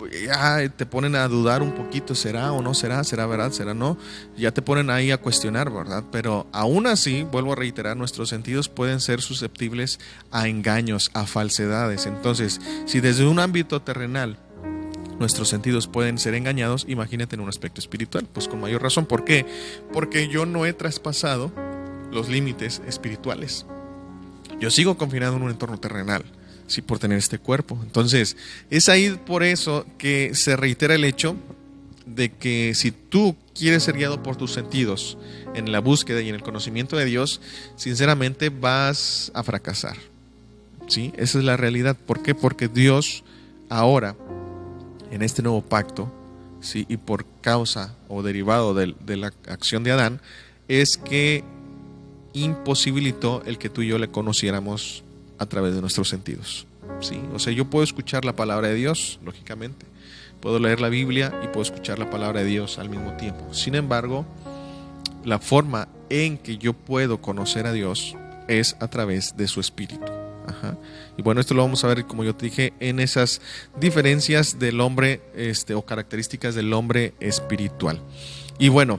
ya te ponen a dudar un poquito, ¿será o no será? ¿Será verdad? ¿Será no? Ya te ponen ahí a cuestionar, ¿verdad? Pero aún así, vuelvo a reiterar, nuestros sentidos pueden ser susceptibles a engaños, a falsedades. Entonces, si desde un ámbito terrenal nuestros sentidos pueden ser engañados, imagínate en un aspecto espiritual, pues con mayor razón. ¿Por qué? Porque yo no he traspasado los límites espirituales. Yo sigo confinado en un entorno terrenal sí, por tener este cuerpo. Entonces, es ahí por eso que se reitera el hecho de que si tú quieres ser guiado por tus sentidos en la búsqueda y en el conocimiento de Dios, sinceramente vas a fracasar. ¿Sí? Esa es la realidad. ¿Por qué? Porque Dios ahora, en este nuevo pacto, ¿sí? y por causa o derivado de, de la acción de Adán, es que imposibilitó el que tú y yo le conociéramos a través de nuestros sentidos. ¿sí? O sea, yo puedo escuchar la palabra de Dios, lógicamente. Puedo leer la Biblia y puedo escuchar la palabra de Dios al mismo tiempo. Sin embargo, la forma en que yo puedo conocer a Dios es a través de su espíritu. Y bueno, esto lo vamos a ver, como yo te dije, en esas diferencias del hombre este, o características del hombre espiritual. Y bueno,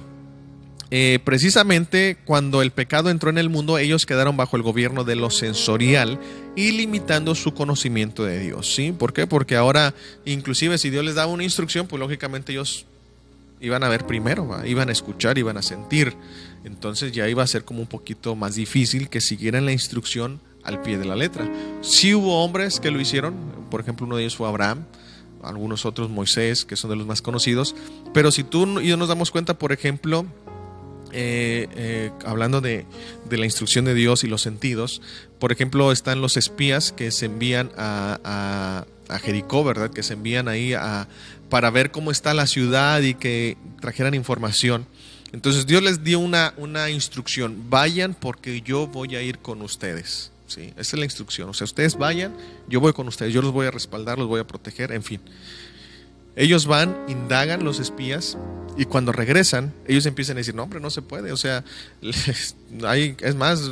eh, precisamente cuando el pecado entró en el mundo, ellos quedaron bajo el gobierno de lo sensorial y limitando su conocimiento de Dios. ¿sí? ¿Por qué? Porque ahora, inclusive si Dios les daba una instrucción, pues lógicamente ellos iban a ver primero, iban a escuchar, iban a sentir. Entonces ya iba a ser como un poquito más difícil que siguieran la instrucción al pie de la letra. Sí hubo hombres que lo hicieron, por ejemplo uno de ellos fue Abraham, algunos otros Moisés, que son de los más conocidos, pero si tú y yo nos damos cuenta, por ejemplo, eh, eh, hablando de, la instrucción de Dios y los sentidos, por ejemplo, están los espías que se envían a, a, Jericó, ¿verdad? Que se envían ahí a, para ver cómo está la ciudad y que trajeran información. Entonces Dios les dio una, una instrucción, vayan porque yo voy a ir con ustedes. ¿sí? Esa es la instrucción. O sea, ustedes vayan, yo voy con ustedes, yo los voy a respaldar, los voy a proteger, en fin. Ellos van, indagan los espías y cuando regresan, ellos empiezan a decir, no, hombre, no se puede. O sea, hay, es más,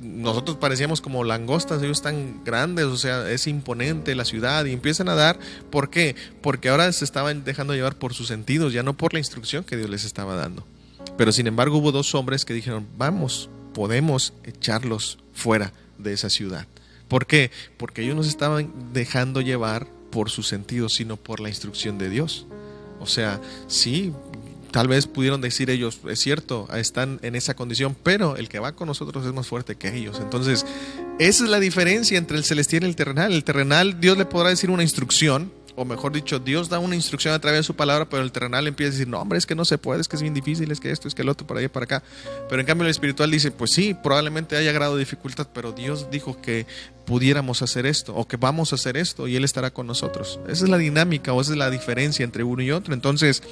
nosotros parecíamos como langostas, ellos están grandes, o sea, es imponente la ciudad y empiezan a dar, ¿por qué? Porque ahora se estaban dejando llevar por sus sentidos, ya no por la instrucción que Dios les estaba dando. Pero sin embargo hubo dos hombres que dijeron, vamos, podemos echarlos fuera de esa ciudad. ¿Por qué? Porque ellos no se estaban dejando llevar por sus sentidos, sino por la instrucción de Dios. O sea, sí, tal vez pudieron decir ellos, es cierto, están en esa condición, pero el que va con nosotros es más fuerte que ellos. Entonces, esa es la diferencia entre el celestial y el terrenal. El terrenal, Dios le podrá decir una instrucción, o mejor dicho, Dios da una instrucción a través de su palabra, pero el terrenal empieza a decir, no, hombre, es que no se puede, es que es bien difícil, es que esto, es que el otro, para allá, para acá. Pero en cambio el espiritual dice, pues sí, probablemente haya grado de dificultad, pero Dios dijo que pudiéramos hacer esto o que vamos a hacer esto y Él estará con nosotros. Esa es la dinámica o esa es la diferencia entre uno y otro. Entonces,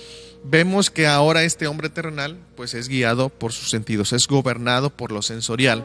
vemos que ahora este hombre terrenal pues es guiado por sus sentidos, es gobernado por lo sensorial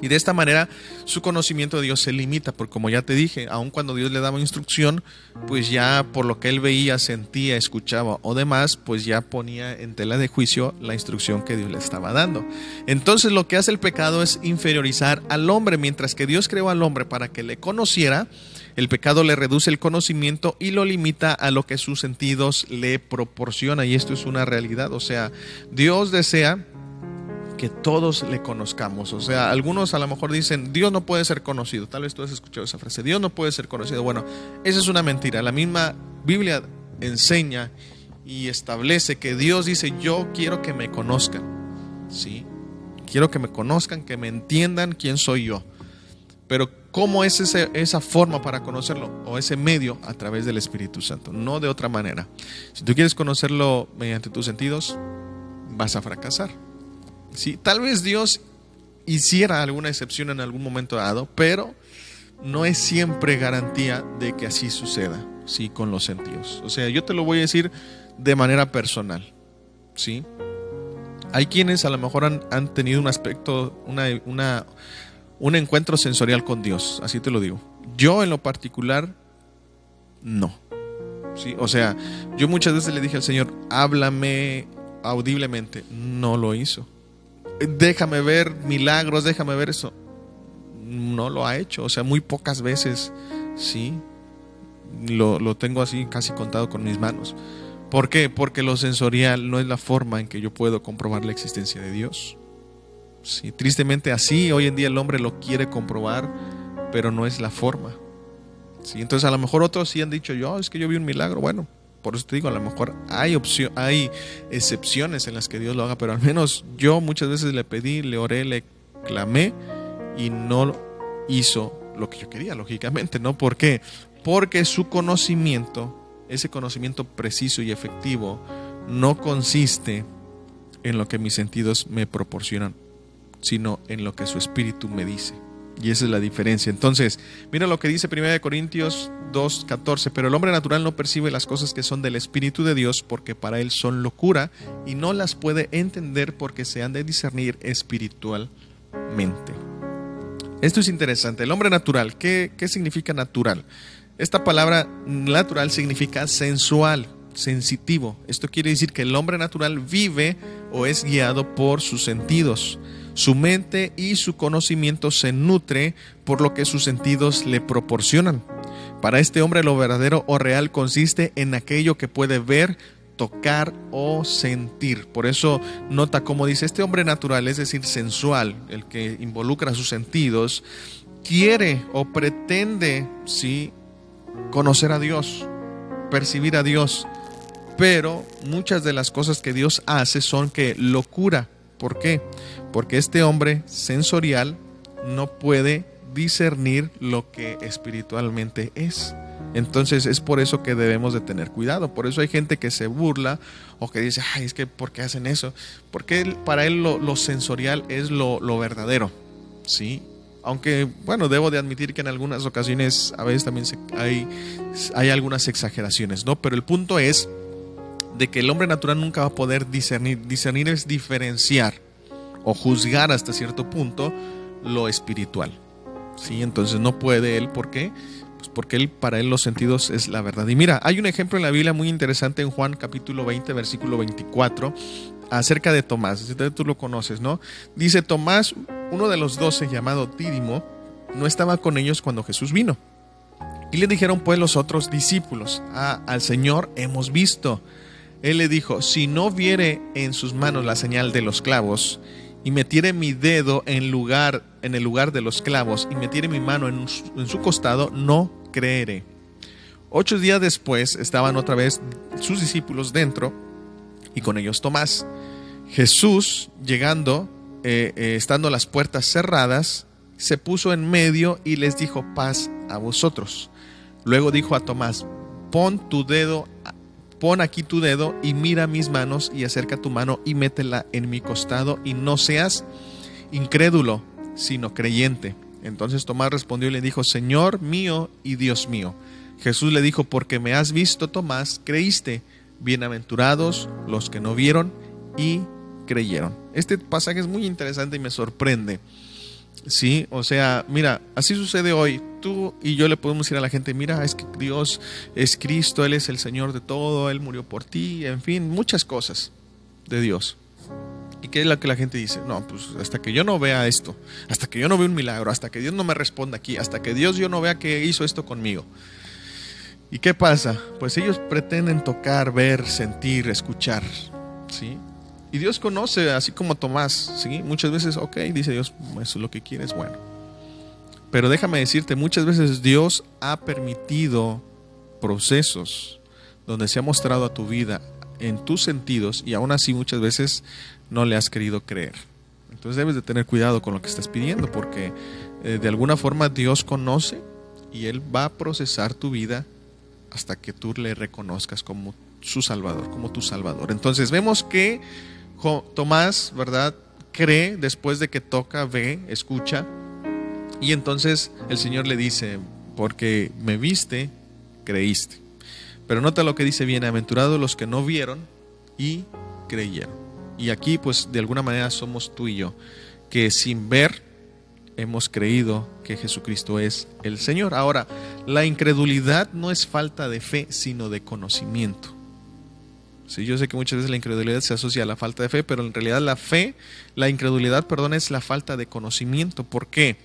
y de esta manera su conocimiento de Dios se limita, porque como ya te dije, aun cuando Dios le daba instrucción, pues ya por lo que él veía, sentía, escuchaba o demás, pues ya ponía en tela de juicio la instrucción que Dios le estaba dando. Entonces lo que hace el pecado es inferiorizar al hombre, mientras que Dios creó al hombre para que le conociera, el pecado le reduce el conocimiento y lo limita a lo que sus sentidos le proporciona. Y esto es una realidad. O sea, Dios desea que todos le conozcamos. O sea, algunos a lo mejor dicen, Dios no puede ser conocido. Tal vez tú has escuchado esa frase, Dios no puede ser conocido. Bueno, esa es una mentira. La misma Biblia enseña y establece que Dios dice, yo quiero que me conozcan. ¿Sí? Quiero que me conozcan, que me entiendan quién soy yo. Pero ¿cómo es esa forma para conocerlo? O ese medio a través del Espíritu Santo, no de otra manera. Si tú quieres conocerlo mediante tus sentidos, vas a fracasar. ¿Sí? Tal vez Dios hiciera alguna excepción en algún momento dado, pero no es siempre garantía de que así suceda, ¿sí? Con los sentidos. O sea, yo te lo voy a decir de manera personal, ¿sí? Hay quienes a lo mejor han, tenido un aspecto, una, una, un encuentro sensorial con Dios, así te lo digo. Yo en lo particular, no. ¿sí? O sea, yo muchas veces le dije al Señor, háblame audiblemente. No lo hizo déjame ver milagros, déjame ver eso. No lo ha hecho, o sea, muy pocas veces, sí. Lo, lo tengo así casi contado con mis manos. ¿Por qué? Porque lo sensorial no es la forma en que yo puedo comprobar la existencia de Dios. Sí, tristemente así hoy en día el hombre lo quiere comprobar, pero no es la forma. Sí, entonces a lo mejor otros sí han dicho, yo es que yo vi un milagro. Bueno, por eso te digo, a lo mejor hay, excepciones en las que Dios lo haga, pero al menos yo muchas veces le pedí, le oré, le clamé y no hizo lo que yo quería, lógicamente, ¿no? ¿Por qué? Porque su conocimiento, ese conocimiento preciso y efectivo, no consiste en lo que mis sentidos me proporcionan, sino en lo que su espíritu me dice. Y esa es la diferencia. Entonces, mira lo que dice 1 Corintios 2.14, pero el hombre natural no percibe las cosas que son del Espíritu de Dios porque para él son locura y no las puede entender porque se han de discernir espiritualmente. Esto es interesante. El hombre natural, ¿qué, qué significa natural? Esta palabra natural significa sensual, sensitivo. Esto quiere decir que el hombre natural vive o es guiado por sus sentidos. Su mente y su conocimiento se nutre por lo que sus sentidos le proporcionan. Para este hombre lo verdadero o real consiste en aquello que puede ver, tocar o sentir. Por eso nota como dice este hombre natural, es decir, sensual, el que involucra sus sentidos, quiere o pretende, sí, conocer a Dios, percibir a Dios. Pero muchas de las cosas que Dios hace son que locura. ¿Por qué? Porque este hombre sensorial no puede discernir lo que espiritualmente es. Entonces es por eso que debemos de tener cuidado. Por eso hay gente que se burla o que dice, ay, es que ¿por qué hacen eso? Porque para él lo, sensorial es lo, verdadero. ¿sí? Aunque, bueno, debo de admitir que en algunas ocasiones a veces también hay, hay algunas exageraciones, ¿no? Pero el punto es de que el hombre natural nunca va a poder discernir. Discernir es diferenciar o juzgar hasta cierto punto lo espiritual. ¿sí? Entonces no puede él, ¿por qué? Pues porque él, para él los sentidos es la verdad. Y mira, hay un ejemplo en la Biblia muy interesante en Juan capítulo 20, versículo 24, acerca de Tomás. Tú lo conoces, ¿no? Dice Tomás, uno de los doce llamado Tídimo, no estaba con ellos cuando Jesús vino. Y le dijeron pues los otros discípulos, ah, al Señor hemos visto. Él le dijo, si no viere en sus manos la señal de los clavos y metiere mi dedo en, lugar, en el lugar de los clavos y metiere mi mano en su, costado, no creeré. Ocho días después estaban otra vez sus discípulos dentro y con ellos Tomás. Jesús, llegando, eh, eh, estando las puertas cerradas, se puso en medio y les dijo paz a vosotros. Luego dijo a Tomás, pon tu dedo pon aquí tu dedo y mira mis manos y acerca tu mano y métela en mi costado y no seas incrédulo, sino creyente. Entonces Tomás respondió y le dijo, Señor mío y Dios mío. Jesús le dijo, porque me has visto, Tomás, creíste. Bienaventurados los que no vieron y creyeron. Este pasaje es muy interesante y me sorprende. Sí, o sea, mira, así sucede hoy. Tú y yo le podemos decir a la gente, mira, es que Dios es Cristo, Él es el Señor de todo, Él murió por ti, en fin, muchas cosas de Dios. ¿Y qué es lo que la gente dice? No, pues hasta que yo no vea esto, hasta que yo no vea un milagro, hasta que Dios no me responda aquí, hasta que Dios yo no vea que hizo esto conmigo. ¿Y qué pasa? Pues ellos pretenden tocar, ver, sentir, escuchar, ¿sí? Y Dios conoce, así como Tomás, ¿sí? Muchas veces, ok, dice Dios, eso es lo que quieres, bueno. Pero déjame decirte, muchas veces Dios ha permitido procesos donde se ha mostrado a tu vida en tus sentidos y aún así muchas veces no le has querido creer. Entonces debes de tener cuidado con lo que estás pidiendo porque eh, de alguna forma Dios conoce y Él va a procesar tu vida hasta que tú le reconozcas como su Salvador, como tu Salvador. Entonces vemos que Tomás, ¿verdad? Cree después de que toca, ve, escucha. Y entonces el Señor le dice, porque me viste, creíste. Pero nota lo que dice, bienaventurados los que no vieron y creyeron. Y aquí pues de alguna manera somos tú y yo, que sin ver hemos creído que Jesucristo es el Señor. Ahora, la incredulidad no es falta de fe, sino de conocimiento. Sí, yo sé que muchas veces la incredulidad se asocia a la falta de fe, pero en realidad la fe, la incredulidad, perdón, es la falta de conocimiento. ¿Por qué?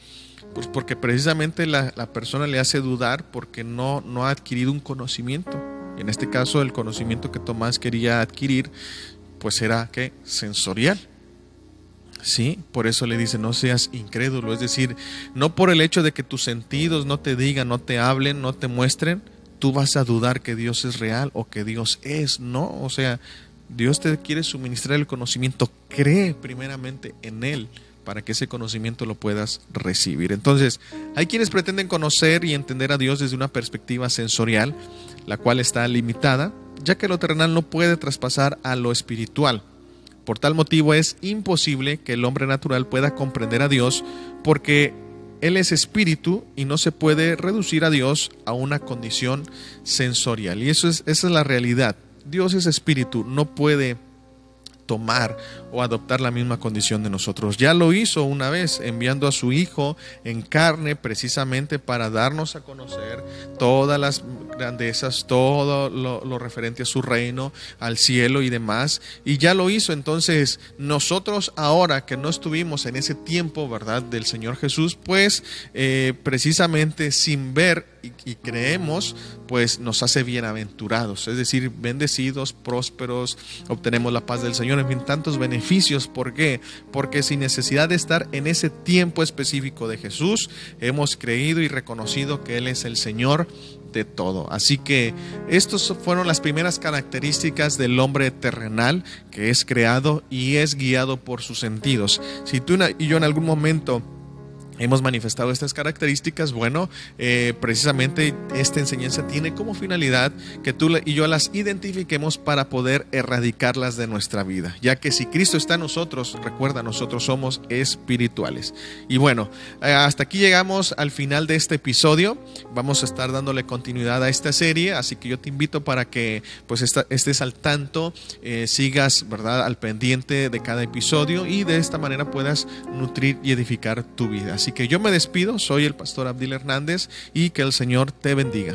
Pues porque precisamente la, persona le hace dudar porque no, no ha adquirido un conocimiento. Y en este caso el conocimiento que Tomás quería adquirir, pues era ¿qué? sensorial. Sí, por eso le dice, no seas incrédulo, es decir, no por el hecho de que tus sentidos no te digan, no te hablen, no te muestren, tú vas a dudar que Dios es real o que Dios es, ¿no? O sea, Dios te quiere suministrar el conocimiento, cree primeramente en Él para que ese conocimiento lo puedas recibir. Entonces, hay quienes pretenden conocer y entender a Dios desde una perspectiva sensorial, la cual está limitada, ya que lo terrenal no puede traspasar a lo espiritual. Por tal motivo es imposible que el hombre natural pueda comprender a Dios porque él es espíritu y no se puede reducir a Dios a una condición sensorial. Y eso es, esa es la realidad. Dios es espíritu, no puede tomar o adoptar la misma condición de nosotros. Ya lo hizo una vez, enviando a su Hijo en carne precisamente para darnos a conocer todas las grandezas, todo lo, referente a su reino, al cielo y demás. Y ya lo hizo. Entonces, nosotros ahora que no estuvimos en ese tiempo, ¿verdad? Del Señor Jesús, pues eh, precisamente sin ver y, creemos, pues nos hace bienaventurados, es decir, bendecidos, prósperos, obtenemos la paz del Señor, en fin, tantos beneficios. ¿Por qué? Porque sin necesidad de estar en ese tiempo específico de Jesús, hemos creído y reconocido que Él es el Señor todo. Así que estas fueron las primeras características del hombre terrenal que es creado y es guiado por sus sentidos. Si tú y yo en algún momento hemos manifestado estas características, bueno, eh, precisamente esta enseñanza tiene como finalidad que tú y yo las identifiquemos para poder erradicarlas de nuestra vida, ya que si Cristo está en nosotros, recuerda, nosotros somos espirituales. Y bueno, eh, hasta aquí llegamos al final de este episodio, vamos a estar dándole continuidad a esta serie, así que yo te invito para que pues estés al tanto, eh, sigas, ¿verdad?, al pendiente de cada episodio y de esta manera puedas nutrir y edificar tu vida. Así que yo me despido, soy el pastor Abdil Hernández y que el Señor te bendiga.